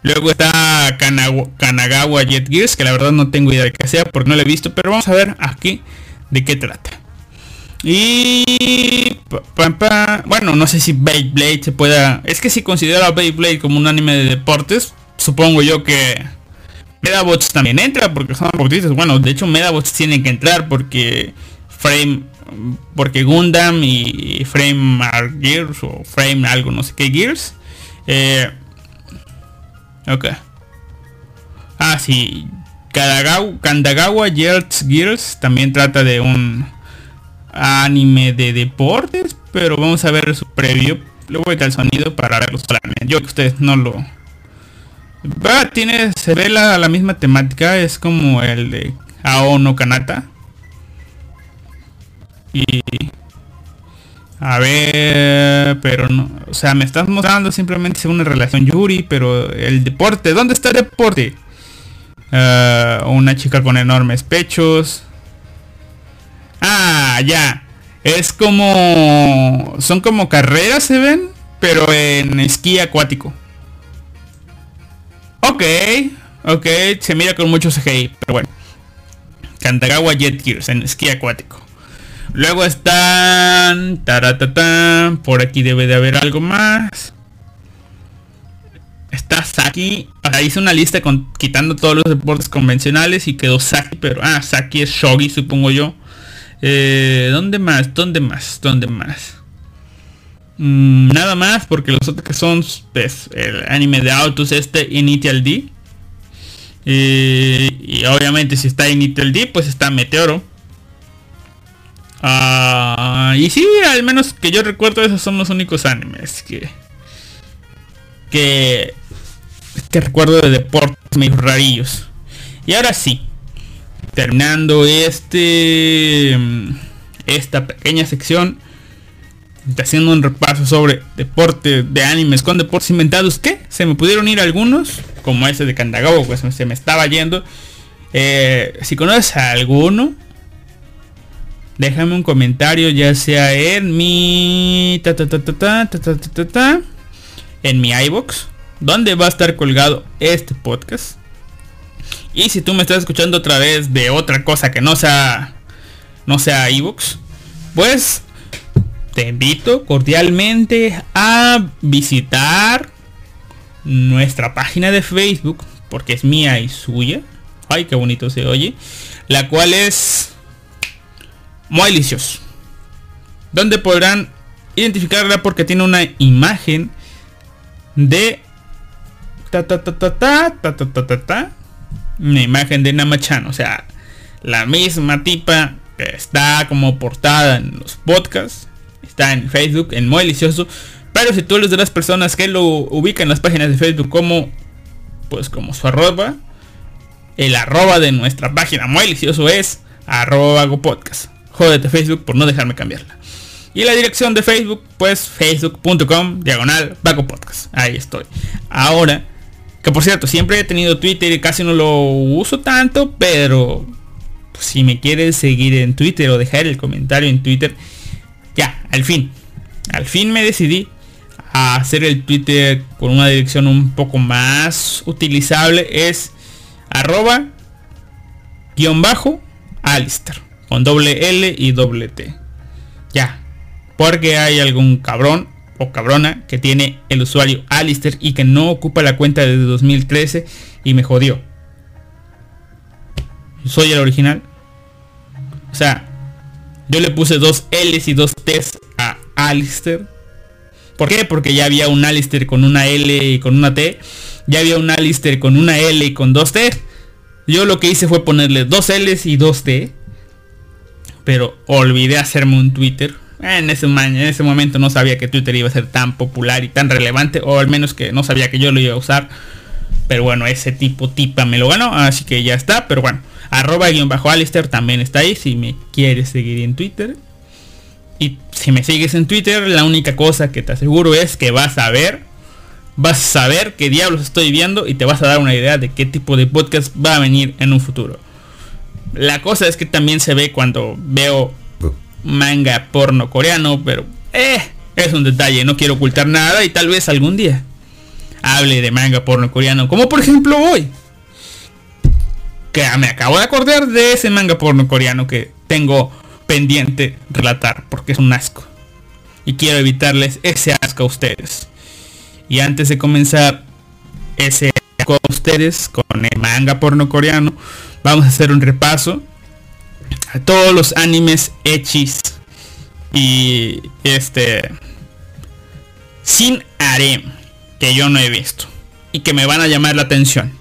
Luego está Kanagawa Jet Gears, que la verdad no tengo idea de qué sea porque no lo he visto, pero vamos a ver aquí de qué trata. Y... bueno, no sé si Beyblade se pueda... Es que si considera Beyblade como un anime de deportes, supongo yo que Medabots también entra porque son deportistas. Bueno, de hecho Medabots tienen que entrar porque Frame... Porque Gundam y Frame are Gears o Frame algo, no sé qué Gears. Eh, ok. Ah, sí. Kandagawa Gears también trata de un anime de deportes, pero vamos a ver su previo. Le voy el sonido para verlo solamente. Yo que ustedes no lo... Va, tiene, se ve la, la, misma temática, es como el de Ao no Kanata. Y... A ver, pero no, o sea, me estás mostrando simplemente una relación Yuri, pero el deporte, ¿dónde está el deporte? Uh, una chica con enormes pechos, Ah, ya. Es como... Son como carreras, se ven, pero en esquí acuático. Ok, ok, se mira con mucho CGI, pero bueno. Kantagawa Jet Gears en esquí acuático. Luego están... Taratata, por aquí debe de haber algo más. Está Saki. O hice una lista con, quitando todos los deportes convencionales y quedó Saki, pero... Ah, Saki es Shogi, supongo yo. Eh, ¿Dónde más? ¿Dónde más? ¿Dónde más? Mm, nada más porque los otros que son pues, el anime de autos este Initial D. Eh, y obviamente si está Initial D pues está Meteoro. Ah, y sí, al menos que yo recuerdo esos son los únicos animes que... Que... Que recuerdo de deportes medio rarillos. Y ahora sí, terminando este esta pequeña sección haciendo un repaso sobre deporte de animes con deportes inventados que se me pudieron ir algunos como ese de Kandagawa pues se me estaba yendo eh, si conoces a alguno déjame un comentario ya sea en mi ta, ta, ta, en mi iBox donde va a estar colgado este podcast y si tú me estás escuchando otra vez de otra cosa que no sea no sea ebooks, pues te invito cordialmente a visitar nuestra página de Facebook, porque es mía y suya. Ay, qué bonito se oye. La cual es muy delicioso. Donde podrán identificarla porque tiene una imagen de ta ta ta ta ta ta ta ta ta una imagen de Namachan, o sea, la misma tipa que está como portada en los podcasts, está en Facebook, en muy delicioso, pero si tú eres de las personas que lo ubican en las páginas de Facebook como, pues como su arroba, el arroba de nuestra página muy delicioso es arroba podcast. Jódete Facebook por no dejarme cambiarla. Y la dirección de Facebook, pues facebook.com diagonal Vago Podcast. Ahí estoy. Ahora que por cierto, siempre he tenido Twitter y casi no lo uso tanto, pero si me quieres seguir en Twitter o dejar el comentario en Twitter, ya, al fin, al fin me decidí a hacer el Twitter con una dirección un poco más utilizable. Es arroba guion bajo Alistair con doble L y doble T. Ya, porque hay algún cabrón o cabrona que tiene el usuario Alistair y que no ocupa la cuenta desde 2013 y me jodió. Soy el original. O sea, yo le puse dos L's y dos T's a Alistair. ¿Por qué? Porque ya había un Alistair con una L y con una T. Ya había un Alistair con una L y con dos T. Yo lo que hice fue ponerle dos L's y dos T. Pero olvidé hacerme un Twitter en ese, en ese momento no sabía que Twitter iba a ser tan popular y tan relevante, o al menos que no sabía que yo lo iba a usar. Pero bueno, ese tipo tipa me lo ganó, así que ya está. Pero bueno, arroba guion bajo Alistair también está ahí si me quieres seguir en Twitter. Y si me sigues en Twitter, la única cosa que te aseguro es que vas a ver vas a saber qué diablos estoy viendo y te vas a dar una idea de qué tipo de podcast va a venir en un futuro. La cosa es que también se ve cuando veo manga porno coreano, pero eh, es un detalle, no quiero ocultar nada y tal vez algún día hable de manga porno coreano, como por ejemplo hoy. Que me acabo de acordar de ese manga porno coreano que tengo pendiente relatar, porque es un asco. Y quiero evitarles ese asco a ustedes. Y antes de comenzar ese asco a ustedes con el manga porno coreano, vamos a hacer un repaso a todos los animes hechis y este sin harem que yo no he visto y que me van a llamar la atención.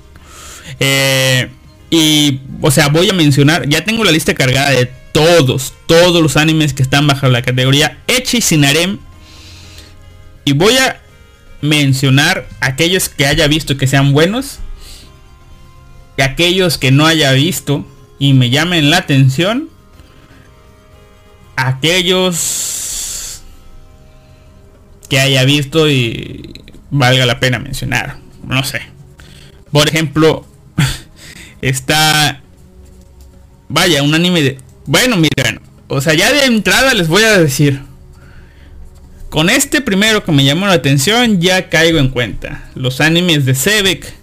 Eh, y, o sea, voy a mencionar, ya tengo la lista cargada de todos, todos los animes que están bajo la categoría Echi sin harem. Y voy a mencionar aquellos que haya visto que sean buenos. Y aquellos que no haya visto y me llamen la atención. Aquellos que haya visto y valga la pena mencionar. No sé. Por ejemplo, está... Vaya, un anime de... Bueno, miren. O sea, ya de entrada les voy a decir. Con este primero que me llamó la atención ya caigo en cuenta. Los animes de Sebek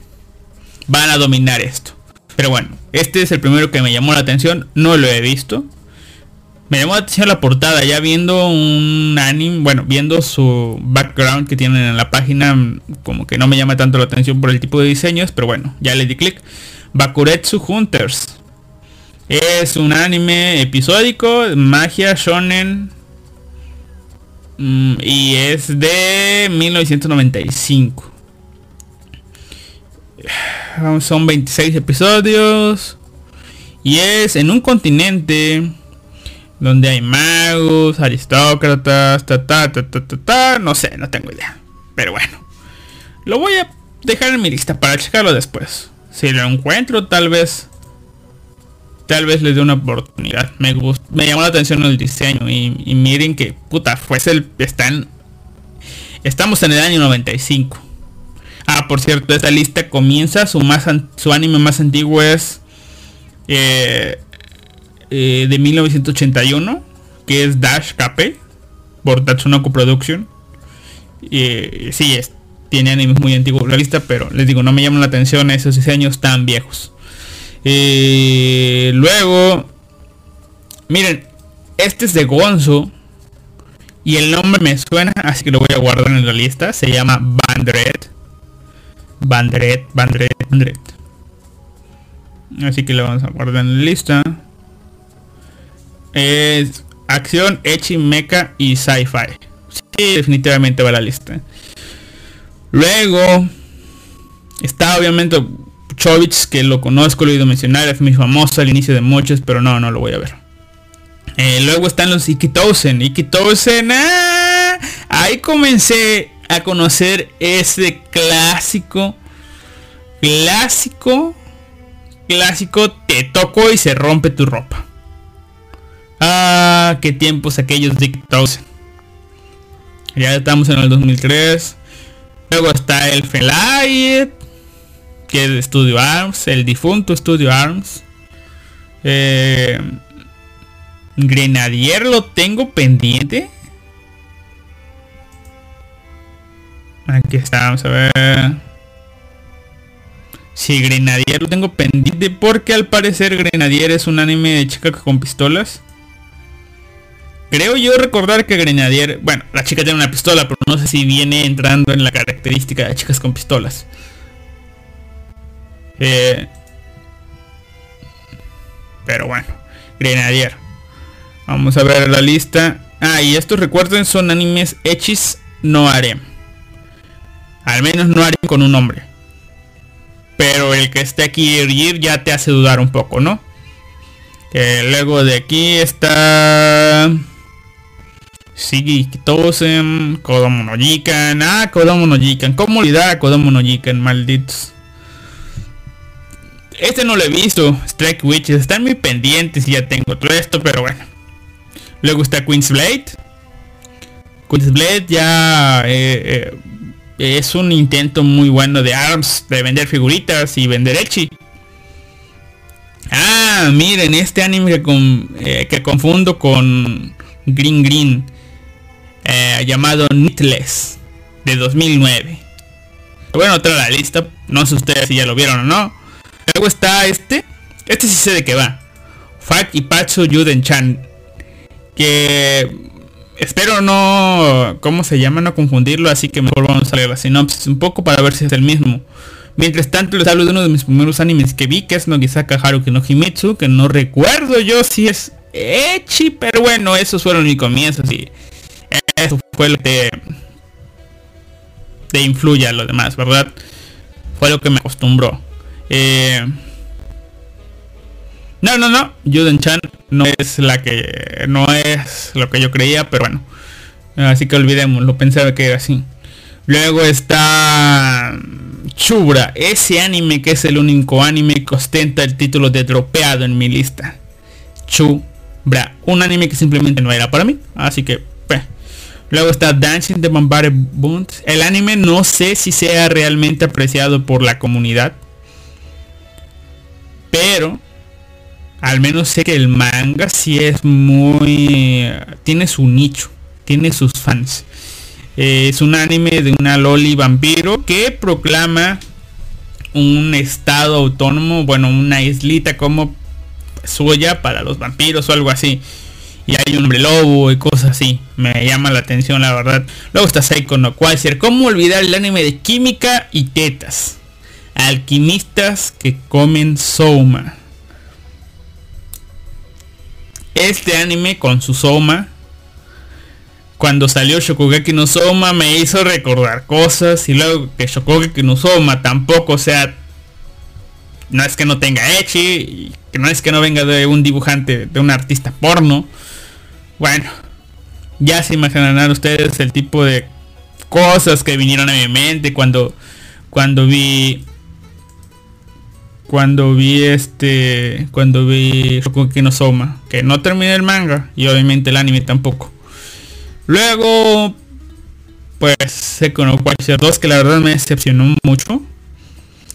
van a dominar esto. Pero bueno, este es el primero que me llamó la atención. No lo he visto. Me llamó la atención la portada, ya viendo un anime, bueno, viendo su background que tienen en la página, como que no me llama tanto la atención por el tipo de diseños, pero bueno, ya le di clic. Bakuretsu Hunters. Es un anime episódico, magia, shonen. Mm, y es de 1995. Son 26 episodios. Y es en un continente donde hay magos, aristócratas, ta, ta, ta, ta, ta, no sé, no tengo idea. Pero bueno, lo voy a dejar en mi lista para checarlo después. Si lo encuentro, tal vez, tal vez les dé una oportunidad. Me gustó, me llamó la atención el diseño y, miren que puta, fuese el, están, estamos en el año 95. Ah, por cierto, esta lista comienza, su, más, su anime más antiguo es eh, eh, de 1981, que es Dash Cape, por Tatsunoko Production. Eh, sí, es, tiene animes muy antiguos la lista, pero les digo, no me llaman la atención esos diseños tan viejos. Eh, luego, miren, este es de Gonzo. Y el nombre me suena, así que lo voy a guardar en la lista. Se llama Bandret. Bandret, Bandret, Bandret. Así que lo vamos a guardar en la lista. Es acción, echi, mecha y sci-fi. Sí, definitivamente va a la lista. Luego está obviamente Chovich, que lo conozco, lo he oído mencionar, es muy famoso al inicio de muchos, pero no, no lo voy a ver. Eh, luego están los Ikitosen. Ikitosen, ¡ah! ahí comencé a conocer ese clásico, clásico, clásico, te toco y se rompe tu ropa. Ah, qué tiempos aquellos dictados. Ya estamos en el 2003. Luego está el Felight, que es de Studio Arms, el difunto Studio Arms. Eh, Grenadier lo tengo pendiente. Aquí está, vamos a ver. Sí, Grenadier lo tengo pendiente porque al parecer Grenadier es un anime de chica con pistolas. Creo yo recordar que Grenadier, bueno, la chica tiene una pistola, pero no sé si viene entrando en la característica de chicas con pistolas. Eh, pero bueno, Grenadier. Vamos a ver la lista. Ah, y estos recuerden son animes hechis no harem. Al menos no harem con un nombre. Pero el que esté aquí ya te hace dudar un poco, ¿no? Que luego de aquí está Sí, Tosen, Kodomo no Jikan, ah, Kodomo no Jikan, ¿cómo olvidar Kodomo no Jikan, malditos? Este no lo he visto, Strike Witches, están muy pendientes y ya tengo todo esto, pero bueno. Luego está Queen's Blade. Queen's Blade ya eh, eh, es un intento muy bueno de ARMS de vender figuritas y vender Echi. Ah, miren, este anime que, eh, que confundo con Green Green, eh, llamado Nitless, de 2009. Bueno, otra la lista, no sé ustedes si ya lo vieron o no. Luego está este, este sí sé de qué va. Fat Pacho Yuden-chan, que espero no, ¿cómo se llama? No confundirlo, así que mejor vamos a leer la sinopsis un poco para ver si es el mismo. Mientras tanto les hablo de uno de mis primeros animes que vi, que es Nogisaka Haruki no Himitsu, que no recuerdo yo si es Echi, pero bueno, esos fueron mis comienzos y eso fue lo que te influye a lo demás, ¿verdad? Fue lo que me acostumbró. Eh, no, no, no. Juden Chan no es la que. No es lo que yo creía, pero bueno. Así que olvidemos, lo pensaba que era así. Luego está. Chubra, ese anime que es el único anime que ostenta el título de dropeado en mi lista. Chubra, un anime que simplemente no era para mí. Así que. Luego está Dancing the Bunt. El anime no sé si sea realmente apreciado por la comunidad. Pero al menos sé que el manga sí es muy... tiene su nicho, tiene sus fans. Eh, es un anime de una loli vampiro que proclama un estado autónomo, bueno, una islita como suya para los vampiros o algo así. Y hay un hombre lobo y cosas así. Me llama la atención, la verdad. Luego está Seiko no ser ¿Cómo olvidar el anime de química y tetas? Alquimistas que comen Souma este anime con su Soma, cuando salió Shokugeki no Soma, me hizo recordar cosas. Y luego que Shokugeki no Soma tampoco, sea, no es que no tenga Echi, que no es que no venga de un dibujante, de un artista porno. Bueno, ya se imaginarán ustedes el tipo de cosas que vinieron a mi mente cuando, cuando vi cuando vi este cuando vi Shokugeki no Soma que no terminé el manga y obviamente el anime tampoco. Luego pues se Watcher 2 que la verdad me decepcionó mucho.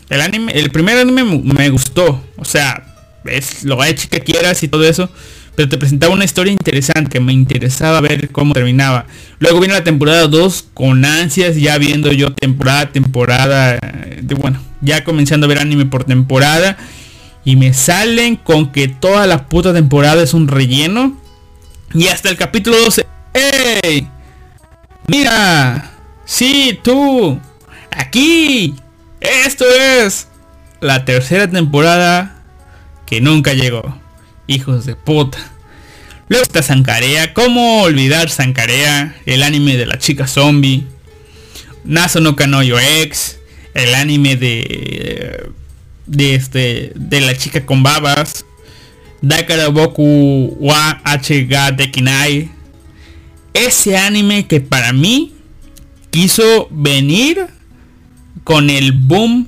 El anime el primer anime me gustó o sea es lo hecho que quieras y todo eso pero te presentaba una historia interesante me interesaba ver cómo terminaba luego viene la temporada 2 con ansias ya viendo yo temporada temporada de bueno ya comenzando a ver anime por temporada. Y me salen con que toda la puta temporada es un relleno. Y hasta el capítulo 12. ¡Ey! Mira. Sí, tú. Aquí. Esto es la tercera temporada que nunca llegó. Hijos de puta. Luego está Sankarea. ¿Cómo olvidar Sankarea? El anime de la chica zombie. Naso no Kanoyo X el anime de de este de la chica con babas Dakara Boku wa Hga Dekinai ese anime que para mí quiso venir con el boom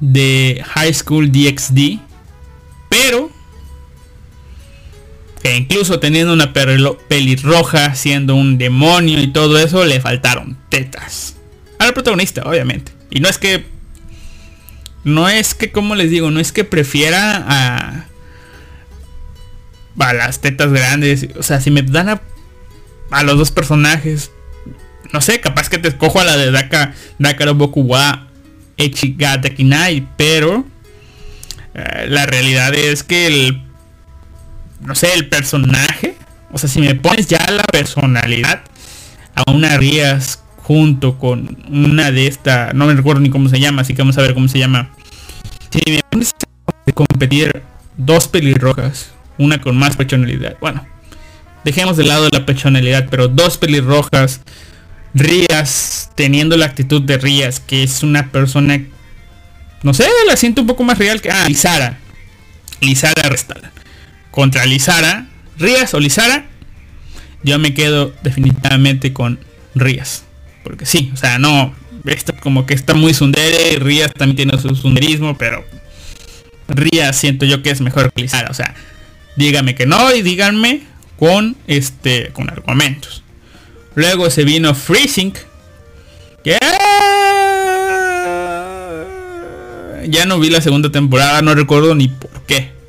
de High School DxD que incluso teniendo una pelirroja siendo un demonio y todo eso le faltaron tetas al protagonista obviamente y no es que... No es que, como les digo, no es que prefiera a... Las tetas grandes. O sea, si me dan a, a los dos personajes... No sé, capaz que te escojo a la de Daka, Dakaro Boku wa Echiga Kinai. Pero... Eh, la realidad es que el... No sé, el personaje... O sea, si me pones ya la personalidad a una Rías junto con una de esta, no me recuerdo ni cómo se llama, así que vamos a ver cómo se llama. Si me pones a competir dos pelirrojas, una con más personalidad, bueno, dejemos de lado la personalidad, pero dos pelirrojas, Rías, teniendo la actitud de Rías, que es una persona, no sé, la siento un poco más real que, ah, Lizara, Lizara Restal, contra Lizara, Rías o Lizara, yo me quedo definitivamente con Rías. Porque sí, o sea, no, esto como que está muy sundere, Rías también tiene su sunderismo, pero Rías siento yo que es mejor que Lizara. O sea, dígame que no y díganme con, este, con argumentos. Luego se vino Freezing, que ya no vi la segunda temporada, no recuerdo ni por qué.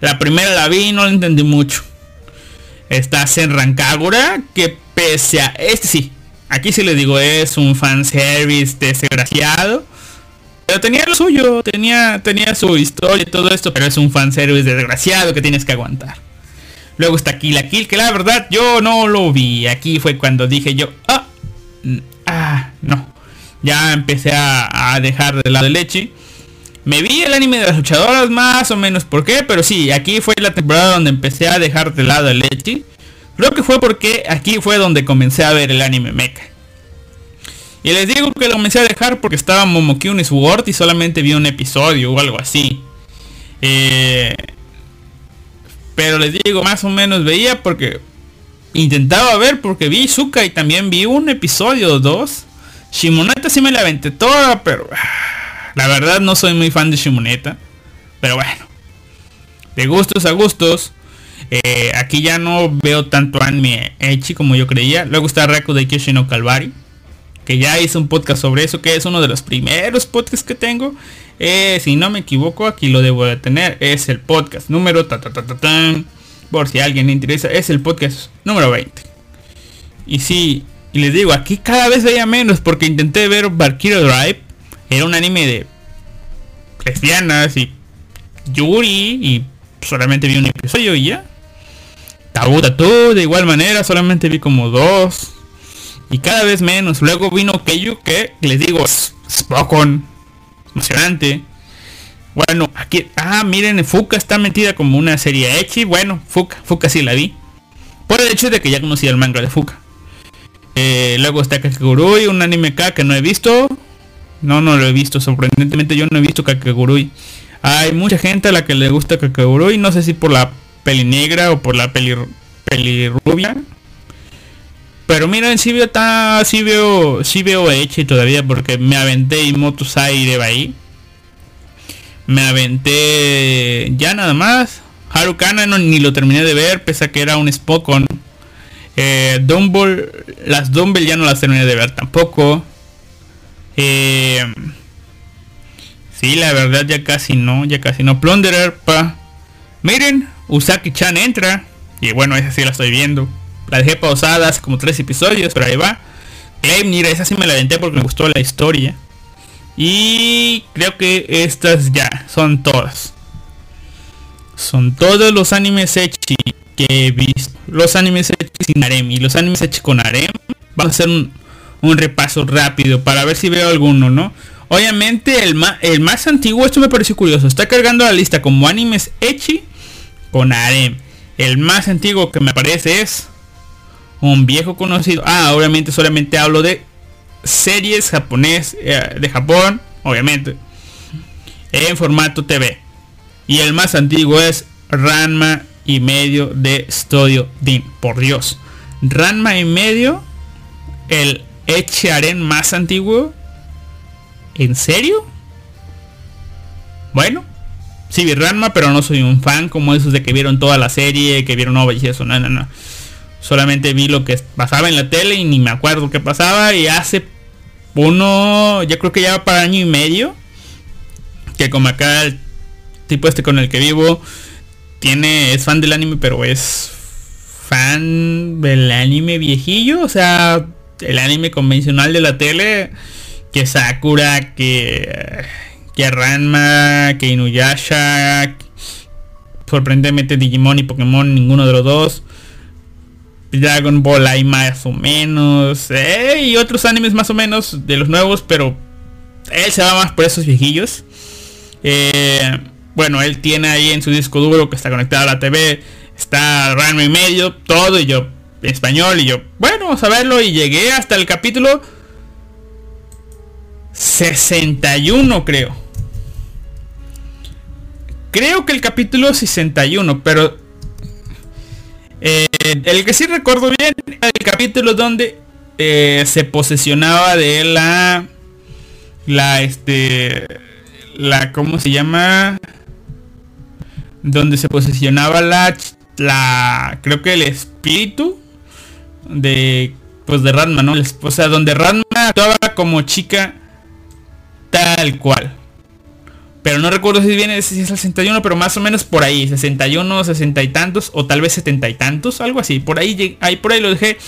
La primera la vi y no la entendí mucho. Está en Rancagura, que pese a este sí, aquí sí le digo, es un fanservice desgraciado. Pero tenía lo suyo, tenía, tenía su historia y todo esto, pero es un fanservice desgraciado que tienes que aguantar. Luego está Kill la Kill, que la verdad yo no lo vi. Aquí fue cuando dije yo, ah, ah, no. Ya empecé a, a dejar de lado de leche. Me vi el anime de las luchadoras más o menos por qué, pero sí, aquí fue la temporada donde empecé a dejar de lado el leche. Creo que fue porque aquí fue donde comencé a ver el anime mecha. Y les digo que lo comencé a dejar porque estaba Momokyun Sword y solamente vi un episodio o algo así. Eh, pero les digo, más o menos veía porque intentaba ver porque vi Zuka y también vi un episodio o dos. Shimoneta sí me la aventé toda, pero ah, la verdad no soy muy fan de Shimoneta. Pero bueno, de gustos a gustos. Eh, aquí ya no veo tanto anime Echi como yo creía. Luego está Raku de Kyoshino Calvary que ya hice un podcast sobre eso, que es uno de los primeros podcasts que tengo. Eh, si no me equivoco, aquí lo debo de tener. Es el podcast número ta, Por si alguien le interesa, es el podcast número 20. Y sí, y les digo, aquí cada vez veía menos porque intenté ver Valkyrie Drive. Era un anime de lesbianas y Yuri y solamente vi un episodio y ya. Tabuta todo de igual manera, solamente vi como dos y cada vez menos. Luego vino Keiju que les digo, Spokon, emocionante. Bueno, aquí, ah, miren, Fuka está metida como una serie Echi. Bueno, Fuka, Fuka sí la vi. Por el hecho de que ya conocía el manga de Fuka. Eh, luego está Kakegurui, un anime K que no he visto. No, no lo he visto. Sorprendentemente yo no he visto Kakegurui. Hay mucha gente a la que le gusta Kakegurui. No sé si por la peli negra o por la peli, peli rubia. Pero miren, si veo, ta, sí veo, sí veo Eche todavía porque me aventé y Sai de Bahí. Me aventé ya nada más. Harukana no, ni lo terminé de ver, pese a que era un Spokon. Eh, Dumble, las Dumble ya no las terminé de ver tampoco. Eh, sí, la verdad ya casi no, ya casi no. Plunderer, pa. Miren, Usaki-chan entra. Y bueno, esa sí la estoy viendo. La dejé pausada hace como tres episodios, pero ahí va. Gleipnir, esa sí me la aventé porque me gustó la historia. Y creo que estas ya son todas. Son todos los animes Echi que he visto. Los animes Echi sin harem y los animes Echi con harem. Vamos a hacer un, repaso rápido para ver si veo alguno, ¿no? Obviamente el, el más antiguo, esto me pareció curioso. Está cargando la lista como animes Echi con harem. El más antiguo que me parece es un viejo conocido. Ah, obviamente solamente hablo de series japonés eh, de Japón, obviamente, en formato TV. Y el más antiguo es Ranma y medio de Studio Din. Por Dios. Ranma y medio, el Echaren más antiguo. ¿En serio? Bueno, sí vi Ranma, pero no soy un fan como esos de que vieron toda la serie, que vieron Nova y eso. No, no, no. Solamente vi lo que pasaba en la tele y ni me acuerdo qué pasaba. Y hace uno, yo creo que ya para año y medio, que como acá el tipo este con el que vivo, tiene, es fan del anime, pero es fan del anime viejillo. O sea, el anime convencional de la tele. Que Sakura, que, que Ranma, que Inuyasha. Sorprendentemente Digimon y Pokémon, ninguno de los dos. Dragon Ball hay más o menos. Eh, y otros animes más o menos de los nuevos, pero él se va más por esos viejillos. Eh, bueno, él tiene ahí en su disco duro que está conectado a la TV. Está Ranma y medio, todo y yo español y yo, bueno, vamos a verlo y llegué hasta el capítulo 61 creo. Creo que el capítulo 61, pero eh, el que sí recuerdo bien el capítulo donde eh, se posesionaba de la la este la cómo se llama donde se posesionaba la la creo que el espíritu de pues de Ranma no o sea donde Ranma actuaba como chica tal cual Pero no recuerdo si viene si es el 61, pero más o menos por ahí, 61, 60 y tantos, o tal vez 70 y tantos, algo así. Por ahí, ahí por ahí lo dejé.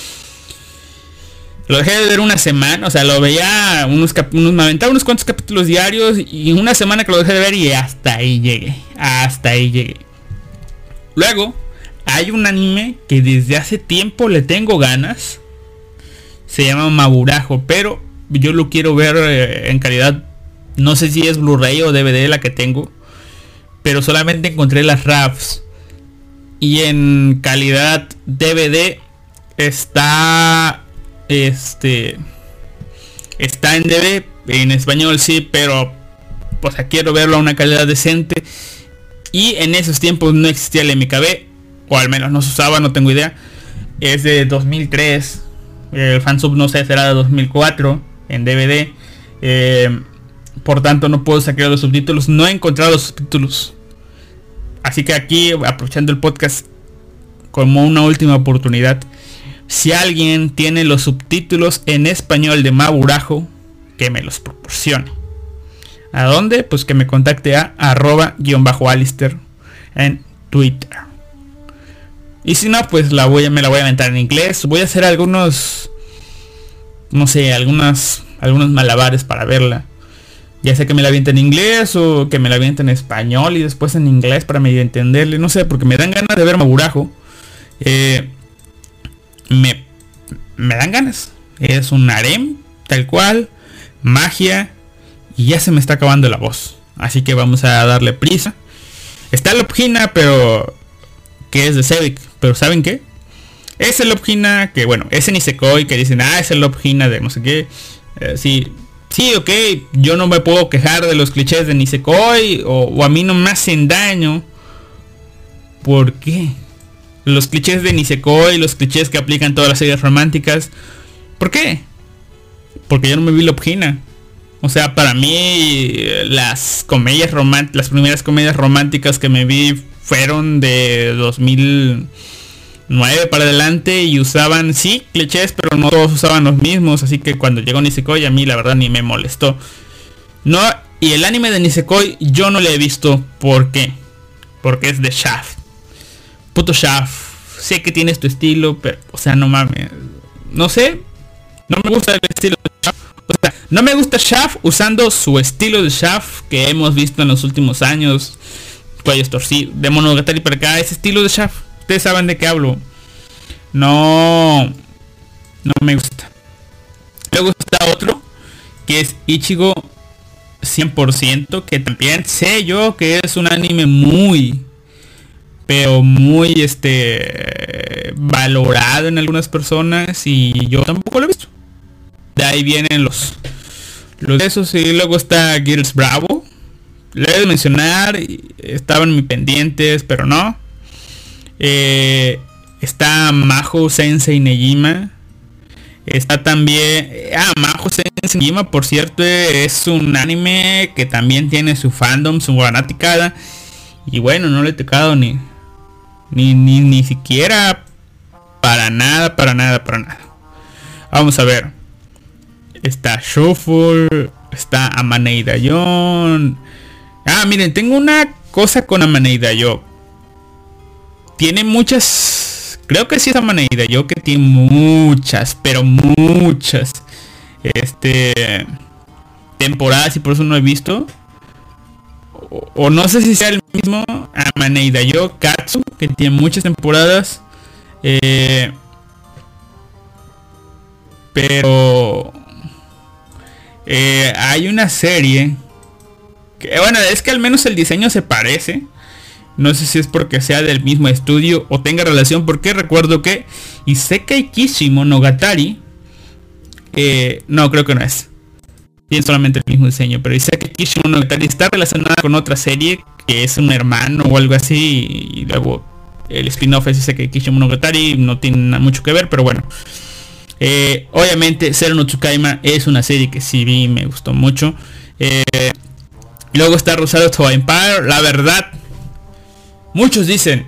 Lo dejé de ver una semana, o sea, lo veía unos, unos me aventaba unos cuantos capítulos diarios y una semana que lo dejé de ver y hasta ahí llegué. Hasta ahí llegué. Luego, hay un anime que desde hace tiempo le tengo ganas. Se llama Maburajo, pero yo lo quiero ver eh, en calidad no sé si es Blu-ray o DVD la que tengo. Pero solamente encontré las RAFs. Y en calidad DVD está. Este. Está en DVD. En español sí, pero. Pues quiero verlo a una calidad decente. Y en esos tiempos no existía el MKB. O al menos no se usaba, no tengo idea. Es de 2003. El fansub no sé, será de 2004. En DVD. Eh, por tanto no puedo sacar los subtítulos. No he encontrado los subtítulos. Así que aquí, aprovechando el podcast como una última oportunidad. Si alguien tiene los subtítulos en español de Maburajo, que me los proporcione. ¿A dónde? Pues que me contacte a arroba guion bajo Alister en Twitter. Y si no, pues la voy, me la voy a aventar en inglés. Voy a hacer algunos, no sé, algunas, algunos malabares para verla. Ya sea que me la aviente en inglés o que me la aviente en español y después en inglés para medio entenderle. No sé, porque me dan ganas de ver Maburajo. Eh, me, me dan ganas. Es un harem, tal cual. Magia. Y ya se me está acabando la voz. Así que vamos a darle prisa. Está Lopgina, pero... Que es de Sevic. Pero ¿saben qué? Es el Lopgina que, bueno, es en Isekoi que dicen, ah, es el Lopgina de no sé qué. Eh, sí, sí, ok, yo no me puedo quejar de los clichés de Nisekoi o, o a mí no me hacen daño. ¿Por qué? Los clichés de Nisekoi, los clichés que aplican todas las series románticas. ¿Por qué? Porque yo no me vi Lopgina. O sea, para mí las comedias románticas, las primeras comedias románticas que me vi fueron de 2000 9 para adelante y usaban, sí, clichés, pero no todos usaban los mismos, así que cuando llegó Nisekoi a mí la verdad ni me molestó. No, y el anime de Nisekoi yo no le he visto, ¿por qué? Porque es de Shaft. Puto Shaft. Sé que tienes tu estilo, pero, o sea, no mames. No sé, no me gusta el estilo de Shaft. O sea, no me gusta Shaft usando su estilo de Shaft que hemos visto en los últimos años. Cuellos torcidos, de Monogatari para acá, ese estilo de Shaft Saben de qué hablo. No. No me gusta. Luego está otro. Que es Ichigo 100%. Que también sé yo que es un anime muy. Pero muy este. Valorado en algunas personas. Y yo tampoco lo he visto. De ahí vienen los. Los de esos. Y luego está Girls Bravo. Le he de mencionar. Estaban mis pendientes. Pero no. Eh, está Majo Sensei Nejima. Está también... Ah, Majo Sensei Nejima, por cierto, es un anime que también tiene su fandom, su fanaticada. Y bueno, no le he tocado ni, ni, ni, ni siquiera para nada, para nada, para nada. Vamos a ver. Está Shuffle. Está Amaneida Yon. Ah, miren, tengo una cosa con Amaneida Yo tiene muchas, creo que sí esa manera, yo que tiene muchas, pero muchas, este, temporadas y por eso no he visto. O, no sé si sea el mismo Amaneida yo Katsu, que tiene muchas temporadas. Eh, pero eh, hay una serie que bueno es que al menos el diseño se parece no sé si es porque sea del mismo estudio o tenga relación porque recuerdo que Isekai Kishi Monogatari eh, no creo que no es. Tiene solamente el mismo diseño, pero Isekai Kishi Monogatari está relacionada con otra serie que es un hermano o algo así y luego el spin-off es Isekai Kishi Monogatari, no tiene mucho que ver, pero bueno. Eh, obviamente Zero no Tsukaima es una serie que sí vi, me gustó mucho. Eh, luego está Rosado to Empire, la verdad Muchos dicen,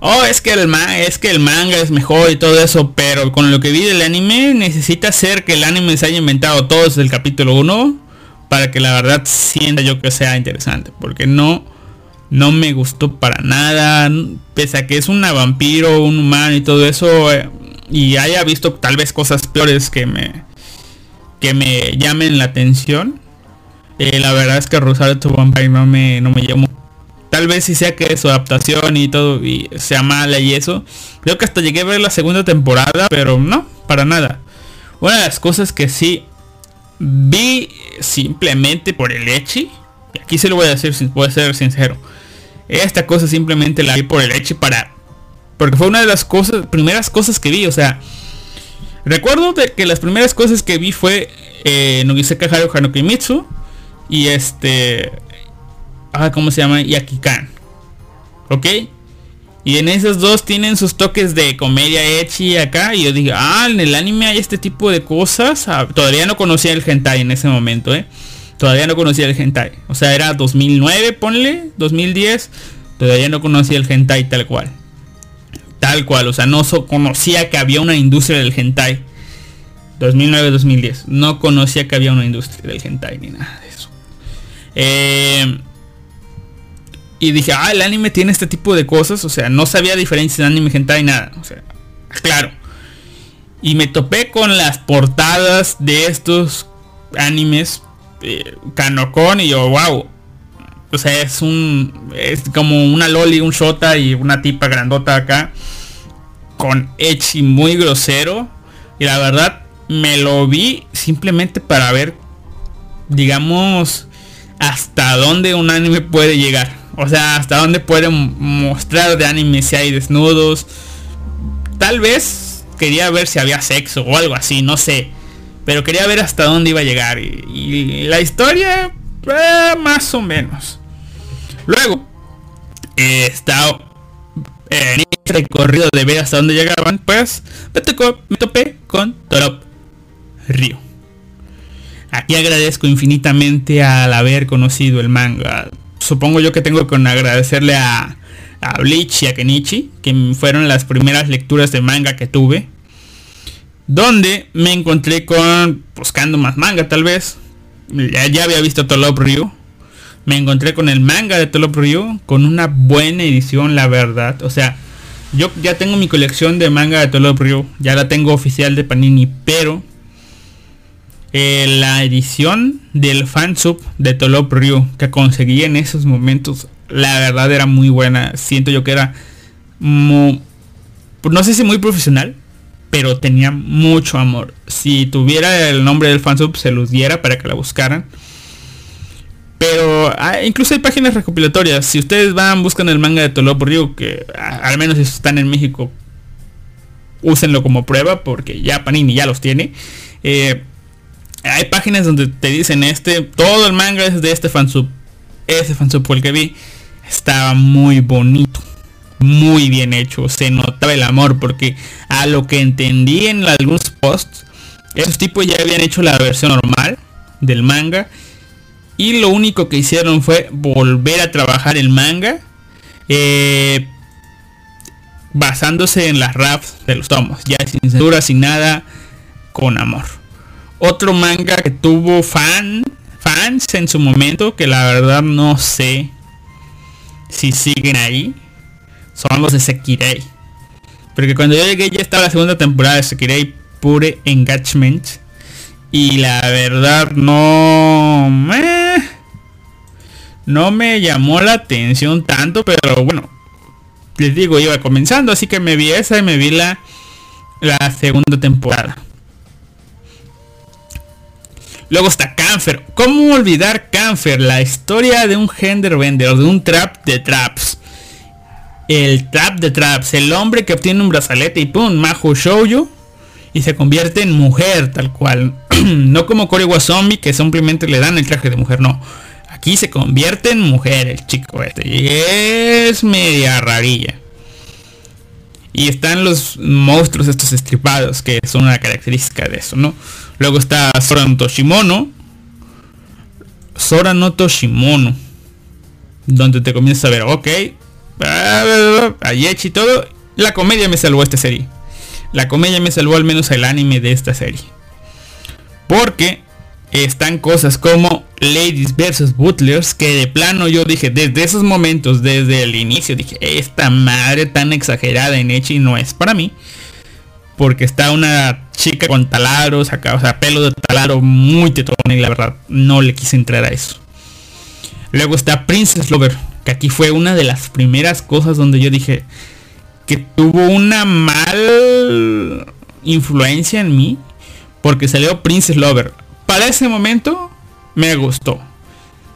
oh, es que, el es que el manga es mejor y todo eso, pero con lo que vi del anime necesita ser que el anime se haya inventado todo desde el capítulo 1 para que la verdad sienta yo que sea interesante. Porque no, no me gustó para nada. Pese a que es una vampiro, un humano y todo eso. Eh, y haya visto tal vez cosas peores que me, que me llamen la atención. Eh, la verdad es que Rosario to Vampire no me, no me llamó. Tal vez si sea que su adaptación y todo y sea mala y eso. Creo que hasta llegué a ver la segunda temporada, pero no, para nada. Una de las cosas que sí vi simplemente por el Echi. Y aquí se lo voy a decir, voy a ser sincero. Esta cosa simplemente la vi por el Echi para. Porque fue una de las cosas, primeras cosas que vi. O sea, recuerdo de que las primeras cosas que vi fue eh, Nogiseka Haru Hanokimitsu. Y este. Ah, ¿cómo se llama? Yakikan. ¿Ok? Y en esos dos tienen sus toques de comedia Echi acá. Y yo dije, ah, en el anime hay este tipo de cosas. Ah, todavía no conocía el hentai en ese momento, ¿eh? Todavía no conocía el hentai. O sea, era 2009, ponle, 2010. Todavía no conocía el hentai tal cual. Tal cual, o sea, no conocía que había una industria del hentai. 2009-2010. No conocía que había una industria del hentai ni nada de eso. Eh, y dije, ah, el anime tiene este tipo de cosas. O sea, no sabía diferencia en anime, hentai, nada. O sea, claro. Y me topé con las portadas de estos animes eh, Kanokon y yo, wow. O sea, es un. Es como una loli, un shota y una tipa grandota acá. Con Echi muy grosero. Y la verdad, me lo vi simplemente para ver, digamos, hasta dónde un anime puede llegar. O sea, hasta dónde pueden mostrar de anime si hay desnudos. Tal vez quería ver si había sexo o algo así, no sé. Pero quería ver hasta dónde iba a llegar. Y, la historia, eh, más o menos. Luego, he estado en este recorrido de ver hasta dónde llegaban, pues me, tocó, me topé con Torop Río. Aquí agradezco infinitamente al haber conocido el manga supongo yo que tengo que agradecerle a, a Bleach y a Kenichi, que fueron las primeras lecturas de manga que tuve. Donde me encontré con, buscando más manga tal vez. Ya, había visto Tolop Ryu. Me encontré con el manga de Tolop Ryu, con una buena edición, la verdad. O sea, yo ya tengo mi colección de manga de Tolop Ryu. Ya la tengo oficial de Panini, pero eh, la edición del fansub de Tolop Ryu que conseguí en esos momentos, la verdad era muy buena. Siento yo que era no sé si muy profesional, pero tenía mucho amor. Si tuviera el nombre del fansub, se los diera para que la buscaran. Pero ah, incluso hay páginas recopilatorias. Si ustedes van, buscan el manga de Tolop Ryu, que al menos si están en México, úsenlo como prueba, porque ya Panini ya los tiene. Eh, hay páginas donde te dicen este, todo el manga es de este fansub. Ese fansub el que vi. Estaba muy bonito. Muy bien hecho. Se notaba el amor. Porque a lo que entendí en algunos posts. Esos tipos ya habían hecho la versión normal del manga. Y lo único que hicieron fue volver a trabajar el manga. Eh, basándose en las raps de los tomos. Ya sin censura, sin nada. Con amor. Otro manga que tuvo fan, fans en su momento, que la verdad no sé si siguen ahí, son los de Sekirei. Porque cuando yo llegué ya estaba la segunda temporada de Sekirei Pure Engagement. Y la verdad no me, no me llamó la atención tanto, pero bueno, les digo, iba comenzando, así que me vi esa y me vi la, la segunda temporada. Luego está Canfer. ¿Cómo olvidar Canfer? La historia de un genderbender, de un trap de traps. El trap de traps. El hombre que obtiene un brazalete y pum, Majo Shoujo. Y se convierte en mujer, tal cual. no como Koriwa Zombie, que simplemente le dan el traje de mujer, no. Aquí se convierte en mujer el chico este. Y es media rarilla. Y están los monstruos estos estripados, que son una característica de eso, ¿no? Luego está Sora no Toshimono. No Toshimono. Donde te comienzas a ver, ok. Ayechi y todo. La comedia me salvó esta serie. La comedia me salvó al menos el anime de esta serie. Porque están cosas como Ladies vs Butlers, que de plano yo dije, desde esos momentos, desde el inicio, dije, esta madre tan exagerada en Echi no es para mí. Porque está una chica con taladros acá, o sea, pelo de taladro muy tetón y la verdad no le quise entrar a eso. Luego está Princess Lover, que aquí fue una de las primeras cosas donde yo dije que tuvo una mal influencia en mí porque salió Princess Lover. Para ese momento me gustó.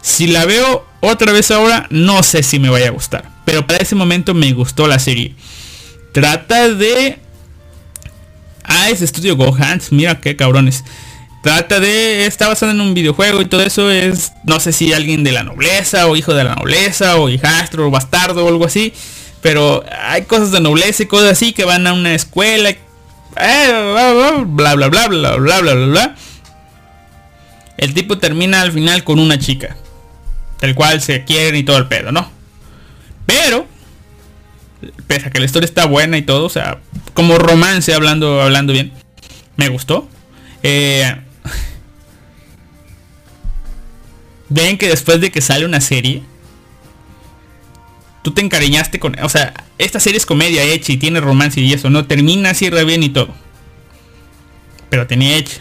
Si la veo otra vez ahora, no sé si me vaya a gustar. Pero para ese momento me gustó la serie. Trata de... Ah, es Estudio Gohans. Mira qué cabrones. Trata de... Está basada en un videojuego y todo eso es... No sé si alguien de la nobleza o hijo de la nobleza o hijastro o bastardo o algo así. Pero hay cosas de nobleza y cosas así que van a una escuela. bla bla bla bla bla bla bla bla. El tipo termina al final con una chica. Del cual se quieren y todo el pedo, ¿no? Pero, pese a que la historia está buena y todo, o sea, como romance hablando, hablando bien, me gustó. Eh, ven que después de que sale una serie, tú te encariñaste con... O sea, esta serie es comedia hecha y tiene romance y eso, ¿no? Termina así bien y todo. Pero tenía hecha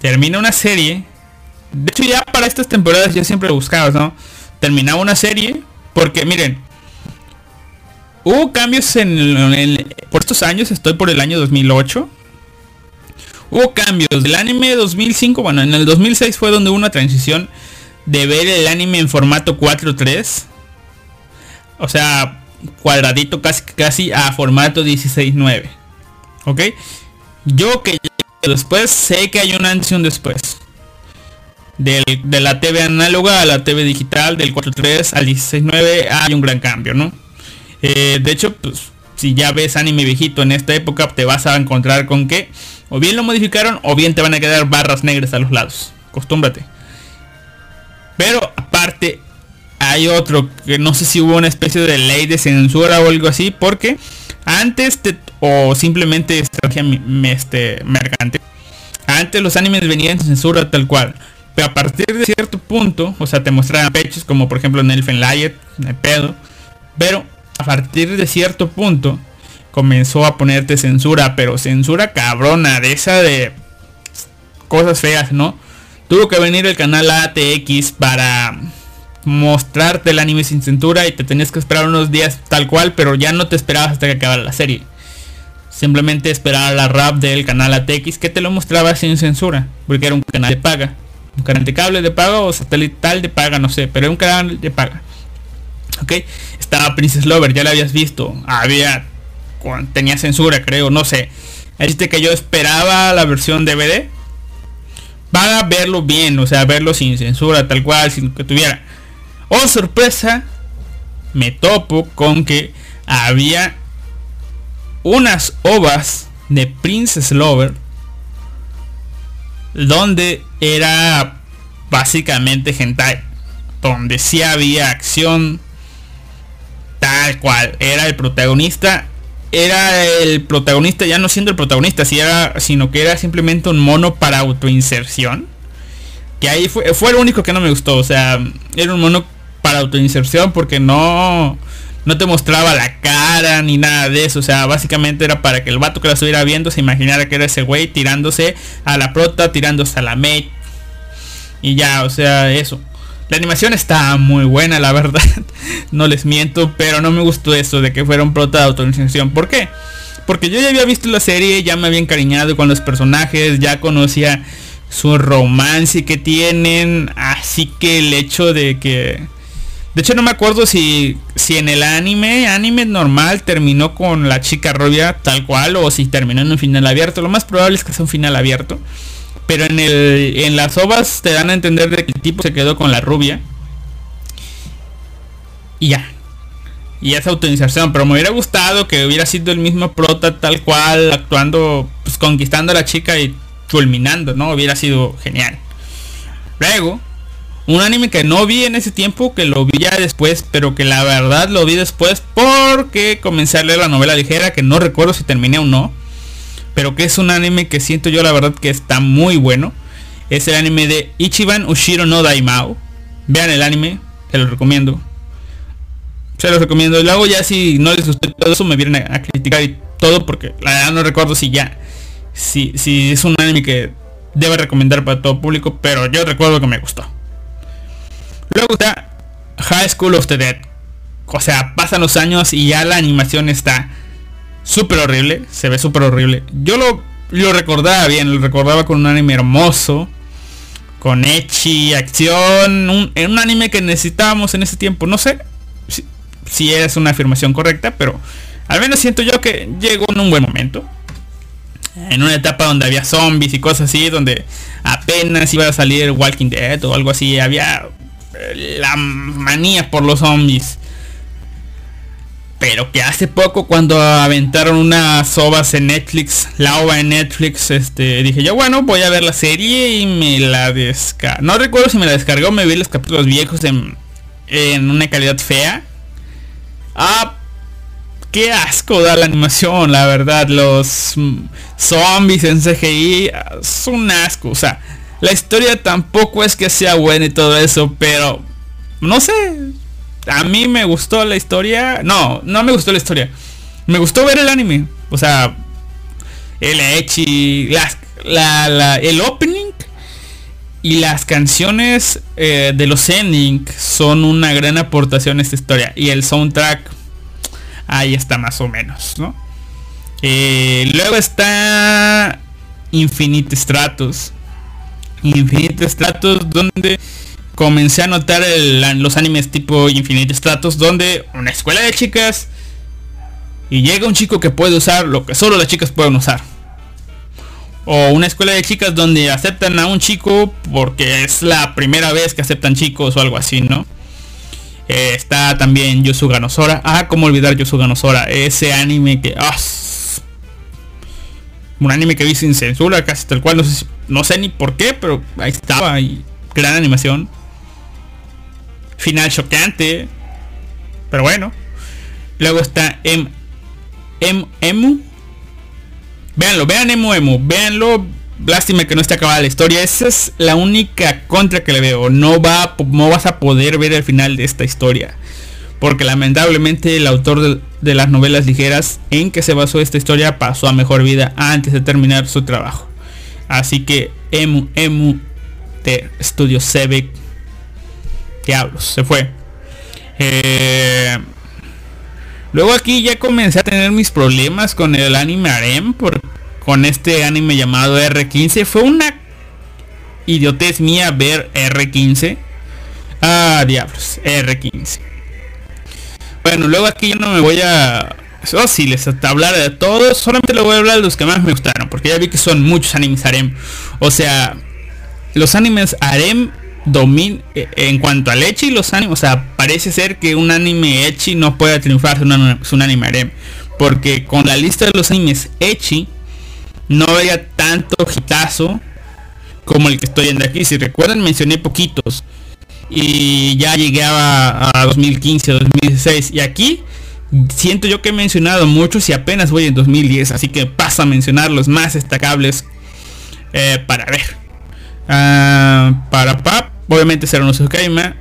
termina una serie. De hecho ya para estas temporadas yo siempre buscaba, ¿no? Terminaba una serie porque miren, hubo cambios en, por estos años, estoy por el año 2008. Hubo cambios del anime 2005, bueno, en el 2006 fue donde hubo una transición de ver el anime en formato 4.3. O sea, cuadradito casi casi a formato 16.9. ¿Ok? Yo que después sé que hay una antes después. de la TV análoga a la TV digital, del 4.3 al 16.9 hay un gran cambio, ¿no? Eh, de hecho, pues, si ya ves anime viejito en esta época, te vas a encontrar con que o bien lo modificaron o bien te van a quedar barras negras a los lados. Acostúmbrate. Pero aparte, hay otro que no sé si hubo una especie de ley de censura o algo así, porque antes te, o simplemente estrategia este, mercante. Antes los animes venían sin censura tal cual. Pero a partir de cierto punto, o sea, te mostraban pechos como por ejemplo en Elfen Light, pedo. Pero a partir de cierto punto comenzó a ponerte censura, pero censura cabrona, de esa de cosas feas, ¿no? Tuvo que venir el canal ATX para mostrarte el anime sin censura y te tenías que esperar unos días tal cual, pero ya no te esperabas hasta que acabara la serie. Simplemente esperar la rap del canal ATX que te lo mostraba sin censura, porque era un canal de paga. Un canal de cable de paga o satelital de paga, no sé, pero era un canal de paga. Ok, estaba Princess Lover, ya la habías visto. Había, tenía censura, creo, no sé. Este que yo esperaba la versión DVD para verlo bien, o sea, verlo sin censura, tal cual, sin que tuviera. Oh, sorpresa, me topo con que había unas ovas de Princess Lover donde era básicamente hentai donde sí había acción tal cual. Era el protagonista era el protagonista ya no siendo el protagonista sino que era simplemente un mono para autoinserción que ahí fue fue lo único que no me gustó. O sea era un mono para autoinserción porque no no te mostraba la cara ni nada de eso. O sea, básicamente era para que el vato que la estuviera viendo se imaginara que era ese güey tirándose a la prota, tirándose a la mate. Y ya, o sea, eso. La animación está muy buena, la verdad. no les miento, pero no me gustó eso de que fuera un prota de autorización. ¿Por qué? Porque yo ya había visto la serie, ya me había encariñado con los personajes, ya conocía su romance que tienen. Así que el hecho de que de hecho no me acuerdo si, si en el anime, anime normal terminó con la chica rubia tal cual o si terminó en un final abierto. Lo más probable es que sea un final abierto. Pero en, el, en las ovas te dan a entender de que el tipo se quedó con la rubia. Y ya. Y esa autorización. Pero me hubiera gustado que hubiera sido el mismo prota tal cual, actuando, pues conquistando a la chica y culminando, ¿no? Hubiera sido genial. Luego, un anime que no vi en ese tiempo, que lo vi ya después, pero que la verdad lo vi después porque comencé a leer la novela ligera, que no recuerdo si terminé o no. Pero que es un anime que siento yo la verdad que está muy bueno. Es el anime de Ichiban Ushiro no Daimao. Vean el anime, se lo recomiendo. Se los recomiendo. Y luego ya si no les gustó todo eso me vienen a, criticar y todo porque la verdad no recuerdo si ya si, si es un anime que debe recomendar para todo público, pero yo recuerdo que me gustó. Luego está High School of the Dead. O sea, pasan los años y ya la animación está súper horrible. Se ve súper horrible. Yo lo, lo recordaba bien, lo recordaba con un anime hermoso. Con Echi, acción. Un, en un anime que necesitábamos en ese tiempo. No sé si, si es una afirmación correcta, pero al menos siento yo que llegó en un buen momento en una etapa donde había zombies y cosas así, donde apenas iba a salir Walking Dead o algo así, había la manía por los zombies. Pero que hace poco cuando aventaron unas ovas en Netflix, la ova en Netflix, este, dije yo, bueno, voy a ver la serie y me la descargo. No recuerdo si me la descargó, me vi los capítulos viejos en, en una calidad fea. Ah, qué asco da la animación, la verdad. Los zombies en CGI es un asco. O sea, la historia tampoco es que sea buena y todo eso, pero no sé. A mí me gustó la historia. No, no me gustó la historia. Me gustó ver el anime. O sea, el Echi, la, el opening y las canciones eh, de los ending son una gran aportación a esta historia. Y el soundtrack ahí está más o menos, ¿no? Eh, luego está Infinite Stratos. Infinite Stratos donde comencé a notar los animes tipo Infinite Stratos donde una escuela de chicas y llega un chico que puede usar lo que solo las chicas pueden usar. O una escuela de chicas donde aceptan a un chico porque es la primera vez que aceptan chicos o algo así, ¿no? Eh, está también Yosuga no Sora. Ah, cómo olvidar Yosuga no Sora. Ese anime que... Ah, un anime que vi sin censura, casi tal cual. No sé, ni por qué, pero ahí estaba. Y gran animación. Final chocante. Pero bueno. Luego está M... M... Emu. Véanlo, vean Emu Emu. Véanlo lástima que no esté acabada la historia. Esa es la única contra que le veo. No, va, no vas a poder ver el final de esta historia. Porque lamentablemente el autor de, las novelas ligeras en que se basó esta historia pasó a mejor vida antes de terminar su trabajo. Así que Emu Emu de Studio Sebek. Diablos, se fue. Eh, luego aquí ya comencé a tener mis problemas con el anime Arem porque con este anime llamado R15. Fue una idiotez mía ver R15. Ah, diablos, R15. Bueno, luego aquí yo no me voy a... Oh, les hablar de todos. Solamente le voy a hablar de los que más me gustaron. Porque ya vi que son muchos animes harem. O sea, los animes harem domin eh, en cuanto al Echi los animes. O sea, parece ser que un anime Echi no puede triunfar un, un anime harem. Porque con la lista de los animes Echi no había tanto hitazo como el que estoy viendo aquí. Si recuerdan, mencioné poquitos. Y ya llegué a, 2015, 2016. Y aquí siento yo que he mencionado muchos y apenas voy en 2010. Así que paso a mencionar los más destacables eh, para ver. Ah, para PAP, obviamente será un Kaima,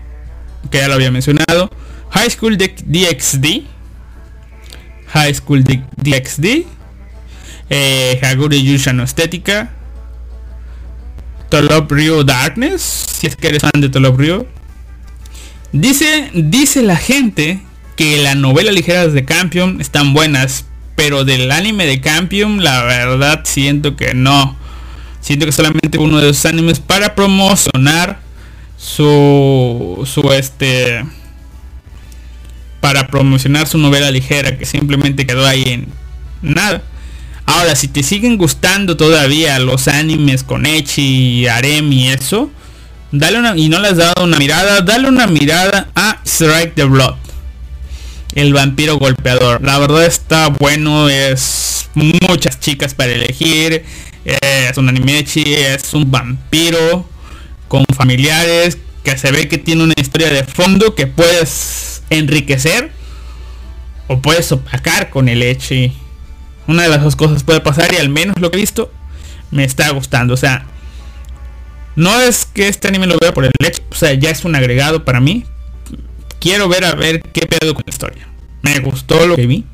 que ya lo había mencionado. High School DxD. High School DxD eh, Haguri Yusha no Estética, Tolop Ryo Darkness, si es que eres fan de Tolop Ryo. Dice, dice la gente que las novelas ligeras de Campion están buenas, pero del anime de Campion la verdad siento que no. Siento que solamente uno de esos animes para promocionar su su este para promocionar su novela ligera que simplemente quedó ahí en nada. Ahora, si te siguen gustando todavía los animes con Echi, Arem y eso, dale una y no le has dado una mirada, dale una mirada a Strike the Blood. El vampiro golpeador. La verdad está bueno, es muchas chicas para elegir. Es un anime Echi, es un vampiro con familiares que se ve que tiene una historia de fondo que puedes enriquecer o puedes opacar con el Echi una de las dos cosas puede pasar y al menos lo que he visto me está gustando. O sea, No es que este anime lo vea por el hecho, o sea, ya es un agregado para mí. Quiero ver a ver qué pedo con la historia. Me gustó lo que vi.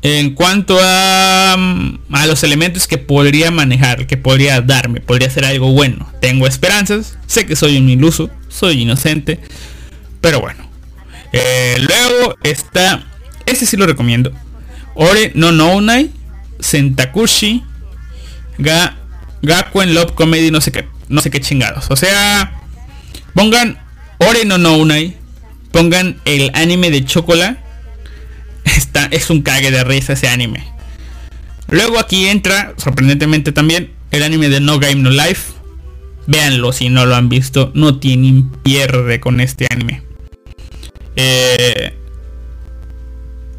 En cuanto a, a los elementos que podría manejar, que podría darme, podría ser algo bueno. Tengo esperanzas, sé que soy un iluso, soy inocente, pero bueno. Eh, luego está, este sí lo recomiendo. Ore no Nounai, Sentakushi, Ga, Gakuen Love Comedy, no sé qué, no sé qué chingados. O sea, pongan Ore no Nounai, pongan el anime de Chocola Está, es un cague de risa ese anime. Luego aquí entra, sorprendentemente también, el anime de No Game No Life. Véanlo si no lo han visto. No tienen pierde con este anime. Eh,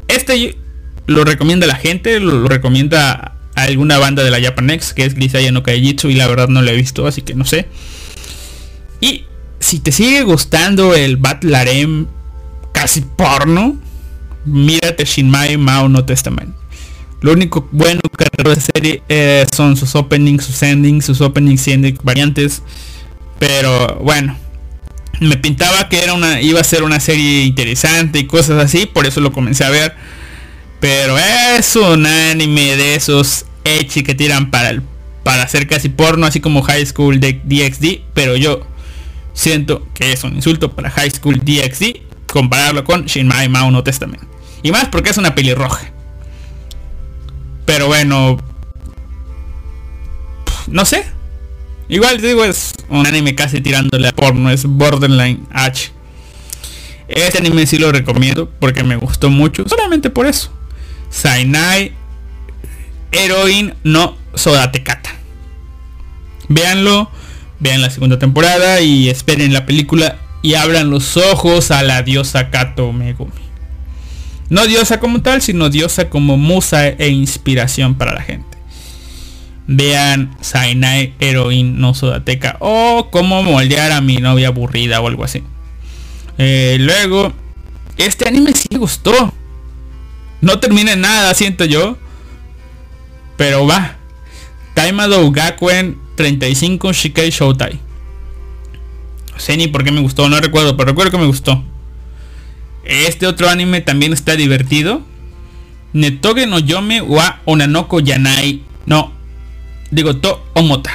este lo recomienda la gente, lo, recomienda alguna banda de la Japanex, que es Glisaya no Kaijitsu, y la verdad no lo he visto, así que no sé. Y si te sigue gustando el Battle Arem casi porno, mírate Shinmai Mao no Testament. Lo único bueno que de serie eh, son sus openings, sus endings, sus openings y endings variantes. Pero bueno, me pintaba que era una, iba a ser una serie interesante y cosas así, por eso lo comencé a ver. Pero es un anime de esos echi que tiran para el, para hacer casi porno, así como High School de DxD, pero yo siento que es un insulto para High School DxD compararlo con Shinmai Mao no Testament. Y más porque es una pelirroja. Pero bueno. No sé. Igual digo, es un anime casi tirándole a porno. Es Borderline H. Este anime sí lo recomiendo porque me gustó mucho. Solamente por eso. Sainai Heroin no Sodatekata. Véanlo. Vean la segunda temporada y esperen la película y abran los ojos a la diosa Kato Megumi. No diosa como tal, sino diosa como musa e inspiración para la gente. Vean Sainai Heroin no Sodateca o cómo moldear a mi novia aburrida o algo así. Eh, luego, este anime sí gustó. No termina en nada, siento yo. Pero va. Taimado Gakuen 35 Shikai Shoutai. No sé ni por qué me gustó, no recuerdo, pero recuerdo que me gustó. Este otro anime también está divertido. Netoge no Yome wa Onanoko Yanai. No. Digo To Omota.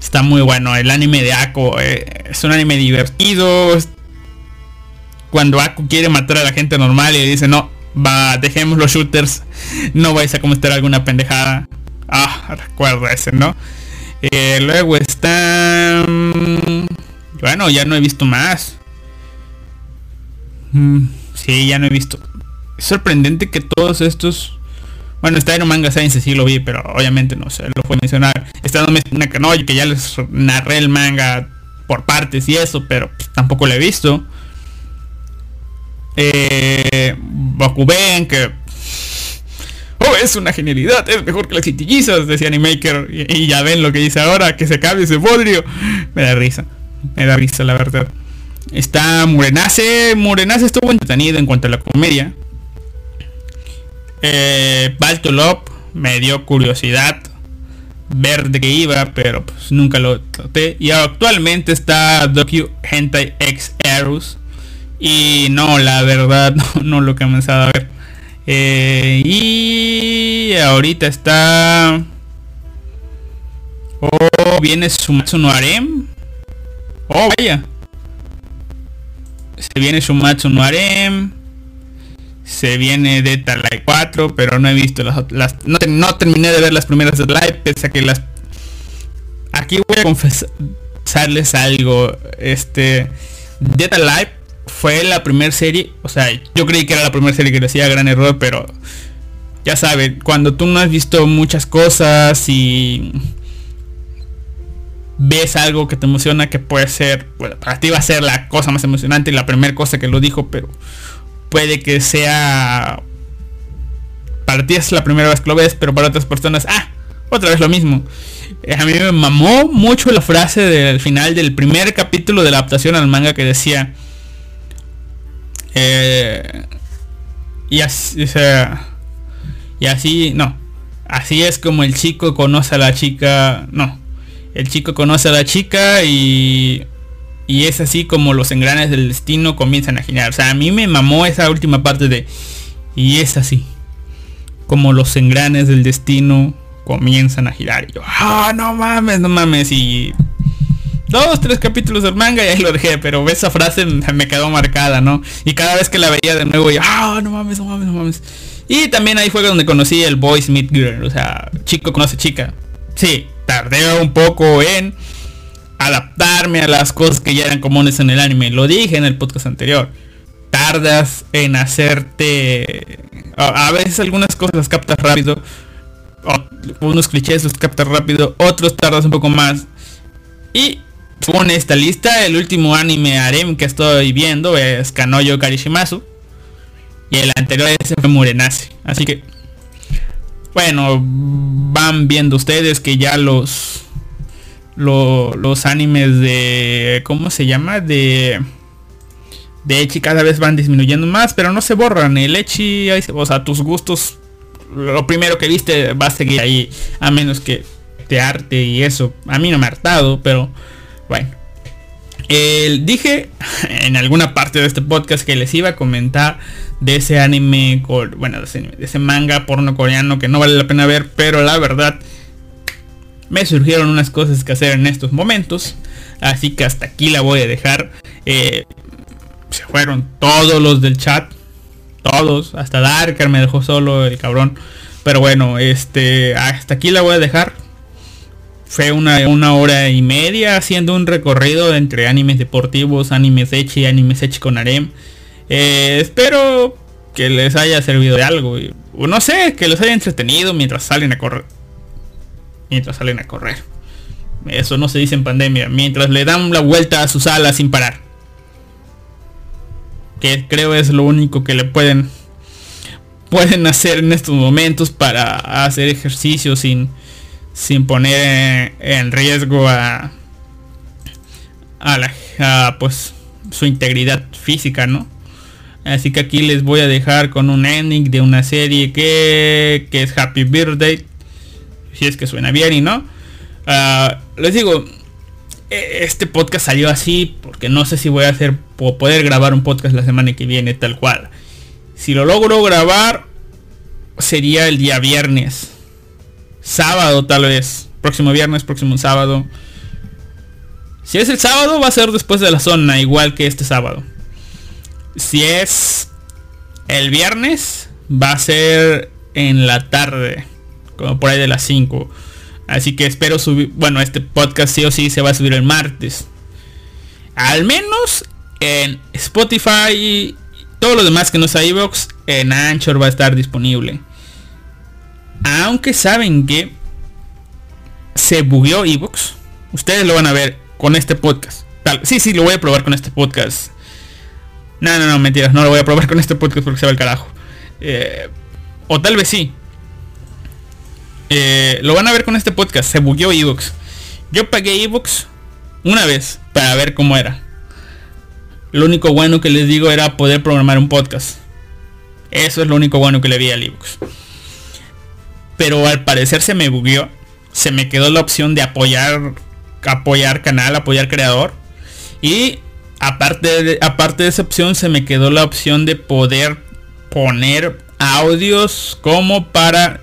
Está muy bueno. El anime de Ako. Eh, es un anime divertido. Cuando Ako quiere matar a la gente normal y dice no. Va, dejemos los shooters. No vais a cometer alguna pendejada. Ah, recuerdo ese, ¿no? Eh, luego está... Mm, bueno, ya no he visto más. Mm, sí, ya no he visto. Es sorprendente que todos estos. Bueno, está en Manga Science sí lo vi, pero obviamente no sé, lo fue mencionar. Está no que no, que ya les narré el manga por partes y eso, pero pues, tampoco lo he visto. Eh, Bakuben, que oh, es una genialidad, es mejor que las quitillizas, decía Animaker. Y, y, ya ven lo que dice ahora, que se cabe ese bodrio. Me da risa, me da risa la verdad. Está Murenace. Murenace estuvo entretenido en cuanto a la comedia. Eh, Baltolop me dio curiosidad ver de qué iba, pero pues nunca lo traté. Y actualmente está Docu Hentai X Eros. Y no, la verdad, no, lo he comenzado a ver. Eh, y ahorita está... Oh, viene Sumatsu no Arem Oh, vaya. Se viene Shumatsu no Arem. Se viene Data Live 4, pero no he visto las, no, terminé de ver las primeras de Live, pese a que las aquí voy a confesarles algo. Este Data Live fue la primera serie, o sea, yo creí que era la primera serie que decía gran error, pero ya saben, cuando tú no has visto muchas cosas y ves algo que te emociona que puede ser, bueno, para ti va a ser la cosa más emocionante y la primera cosa que lo dijo, pero puede que sea para ti es la primera vez que lo ves, pero para otras personas, ah, otra vez lo mismo. Eh, a mí me mamó mucho la frase del final del primer capítulo de la adaptación al manga que decía eh, y así, o sea, y así, no, Así es como el chico conoce a la chica. No. El chico conoce a la chica y. Y es así como los engranes del destino comienzan a girar. O sea, a mí me mamó esa última parte de. Y es así. Como los engranes del destino comienzan a girar. Y yo, ah, no mames, no mames. Y dos, tres capítulos del manga y ahí lo dejé, pero esa frase me quedó marcada, ¿no? Y cada vez que la veía de nuevo, yo, ah, no mames, no mames, no mames. Y también ahí fue donde conocí el Boys Meet Girl, o sea, chico conoce chica. Sí, tardé un poco en adaptarme a las cosas que ya eran comunes en el anime. Lo dije en el podcast anterior. Tardas en hacerte... A, veces algunas cosas las captas rápido. unos clichés los captas rápido. Otros tardas un poco más. Y en esta lista, el último anime harem que estoy viendo es Kanoyo Karishimasu. Y el anterior ese fue Murenase. Así que, bueno, van viendo ustedes que ya los, los animes de, ¿cómo se llama? De, de Echi cada vez van disminuyendo más, pero no se borran. El Echi, o sea, tus gustos, lo primero que viste va a seguir ahí, a menos que te arte y eso. A mí no me ha hartado, pero bueno. dije en alguna parte de este podcast que les iba a comentar de ese anime, bueno, de ese, manga porno coreano que no vale la pena ver, pero la verdad me surgieron unas cosas que hacer en estos momentos, así que hasta aquí la voy a dejar. Eh, se fueron todos los del chat, todos, hasta Darker me dejó solo el cabrón, pero bueno, este, hasta aquí la voy a dejar. Fue una, una hora y media haciendo un recorrido entre animes deportivos, animes Echi, animes Echi con Arem. Eh, espero que les haya servido de algo. O no sé, que les haya entretenido mientras salen a correr. Mientras salen a correr. Eso no se dice en pandemia. Mientras le dan la vuelta a sus alas sin parar. Que creo es lo único que le pueden pueden hacer en estos momentos para hacer ejercicio sin, sin poner en riesgo a, a, la, pues su integridad física, ¿no? Así que aquí les voy a dejar con un ending de una serie que, que es Happy Birthday. Si es que suena bien y no. Ah, les digo, e, este podcast salió así porque no sé si voy a hacer o poder grabar un podcast la semana que viene tal cual. Si lo logro grabar sería el día viernes. Sábado tal vez. Próximo viernes, próximo sábado. Si es el sábado va a ser después de la zona, igual que este sábado. Si es el viernes, va a ser en la tarde, como por ahí de las 5. Así que espero subir, bueno, este podcast sí o sí se va a subir el martes. Al menos en Spotify y todo lo demás que no sea iVoox, en Anchor va a estar disponible. Aunque saben que se bugueó iVoox, ustedes lo van a ver con este podcast. sí, sí, lo voy a probar con este podcast no, no, no, mentiras. No lo voy a probar con este podcast porque se va el carajo. Eh, o tal vez sí. Eh, lo van a ver con este podcast. Se bugueó Evox. Yo pagué Evox una vez para ver cómo era. Lo único bueno que les digo era poder programar un podcast. Eso es lo único bueno que le vi al Evox. Pero al parecer se me bugueó. Se me quedó la opción de apoyar, apoyar canal, apoyar creador. Y aparte de, aparte de esa opción se me quedó la opción de poder poner audios como para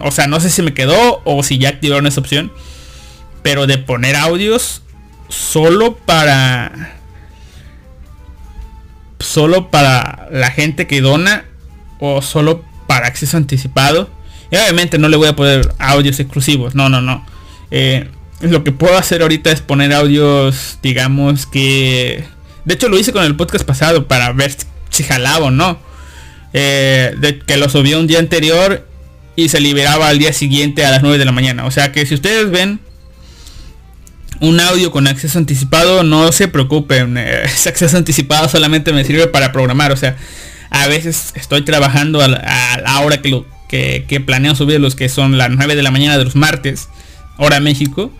o sea no sé si me quedó o si ya activaron esa opción pero de poner audios solo para solo para la gente que dona o solo para acceso anticipado y obviamente no le voy a poner audios exclusivos no no no eh, lo que puedo hacer ahorita es poner audios, digamos que... De hecho lo hice con el podcast pasado para ver si jalaba o no. Eh, de que lo subió un día anterior y se liberaba al día siguiente a las 9 de la mañana. O sea que si ustedes ven un audio con acceso anticipado, no se preocupen. Eh, ese acceso anticipado solamente me sirve para programar. O sea, a veces estoy trabajando a la, hora que, lo, que, que planeo subir los que son las 9 de la mañana de los martes, hora México.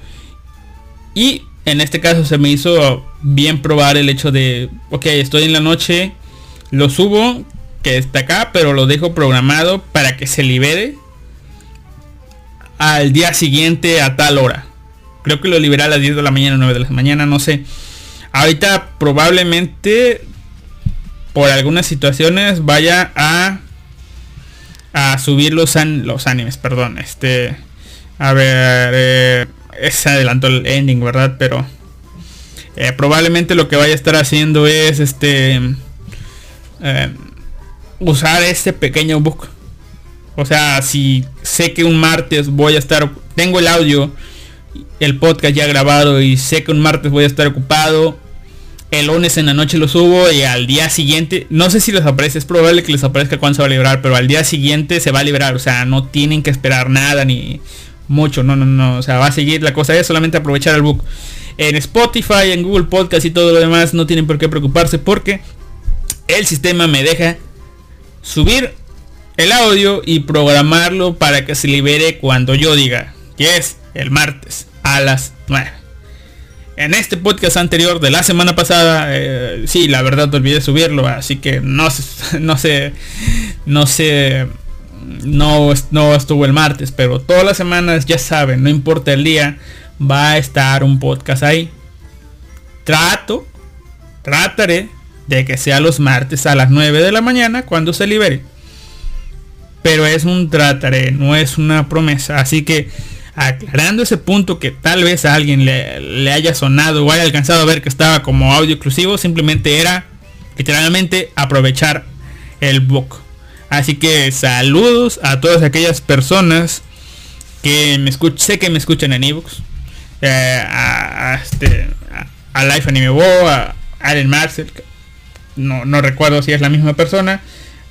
Y en este caso se me hizo bien probar el hecho de, ok, estoy en la noche, lo subo, que está acá, pero lo dejo programado para que se libere al día siguiente a tal hora. Creo que lo libera a las 10 de la mañana, 9 de la mañana, no sé. Ahorita probablemente por algunas situaciones vaya a a subir los, los animes, perdón. Este, a ver, eh, se adelantó el ending, ¿verdad? Pero eh, probablemente lo que vaya a estar haciendo es este eh, usar este pequeño book. O sea, si sé que un martes voy a estar, tengo el audio, el podcast ya grabado y sé que un martes voy a estar ocupado, el lunes en la noche lo subo y al día siguiente, no sé si les aparece, es probable que les aparezca cuando se va a liberar, pero al día siguiente se va a liberar, o sea, no tienen que esperar nada ni mucho, no, no, no, o sea, va a seguir la cosa, es solamente aprovechar el book. En Spotify, en Google Podcast y todo lo demás no tienen por qué preocuparse porque el sistema me deja subir el audio y programarlo para que se libere cuando yo diga, que es el martes a las 9 en este podcast anterior de la semana pasada, eh, sí, la verdad olvidé subirlo, así que no, no sé, no sé, no, no estuvo el martes, pero todas las semanas, ya saben, no importa el día, va a estar un podcast ahí. Trato, trataré de que sea los martes a las 9 de la mañana cuando se libere. Pero es un trataré, no es una promesa, así que aclarando ese punto que tal vez a alguien le, haya sonado o haya alcanzado a ver que estaba como audio exclusivo, simplemente era literalmente aprovechar el book. Así que saludos a todas aquellas personas que me escuchan, sé que me escuchan en ebooks. Eh, a, este, a, Life Anime Bo, a Allen Marcel, no, no recuerdo si es la misma persona.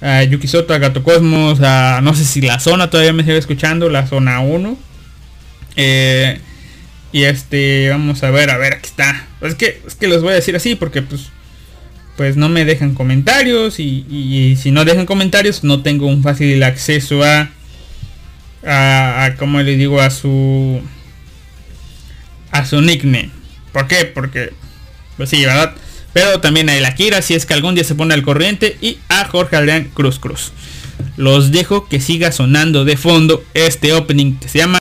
A Yuki Soto, a Gato Cosmos, a no sé si la zona todavía me sigue escuchando, la zona 1. Eh, y este, vamos a ver, a ver, aquí está. Es que, es que les voy a decir así porque pues, pues no me dejan comentarios y, si no dejan comentarios no tengo un fácil acceso a, a, como le digo, a su, a su nickname. ¿Por qué? Porque, pues sí, ¿verdad? Pero también a el Akira si es que algún día se pone al corriente y a Jorge Adrián Cruz Cruz. Los dejo que siga sonando de fondo este opening que se llama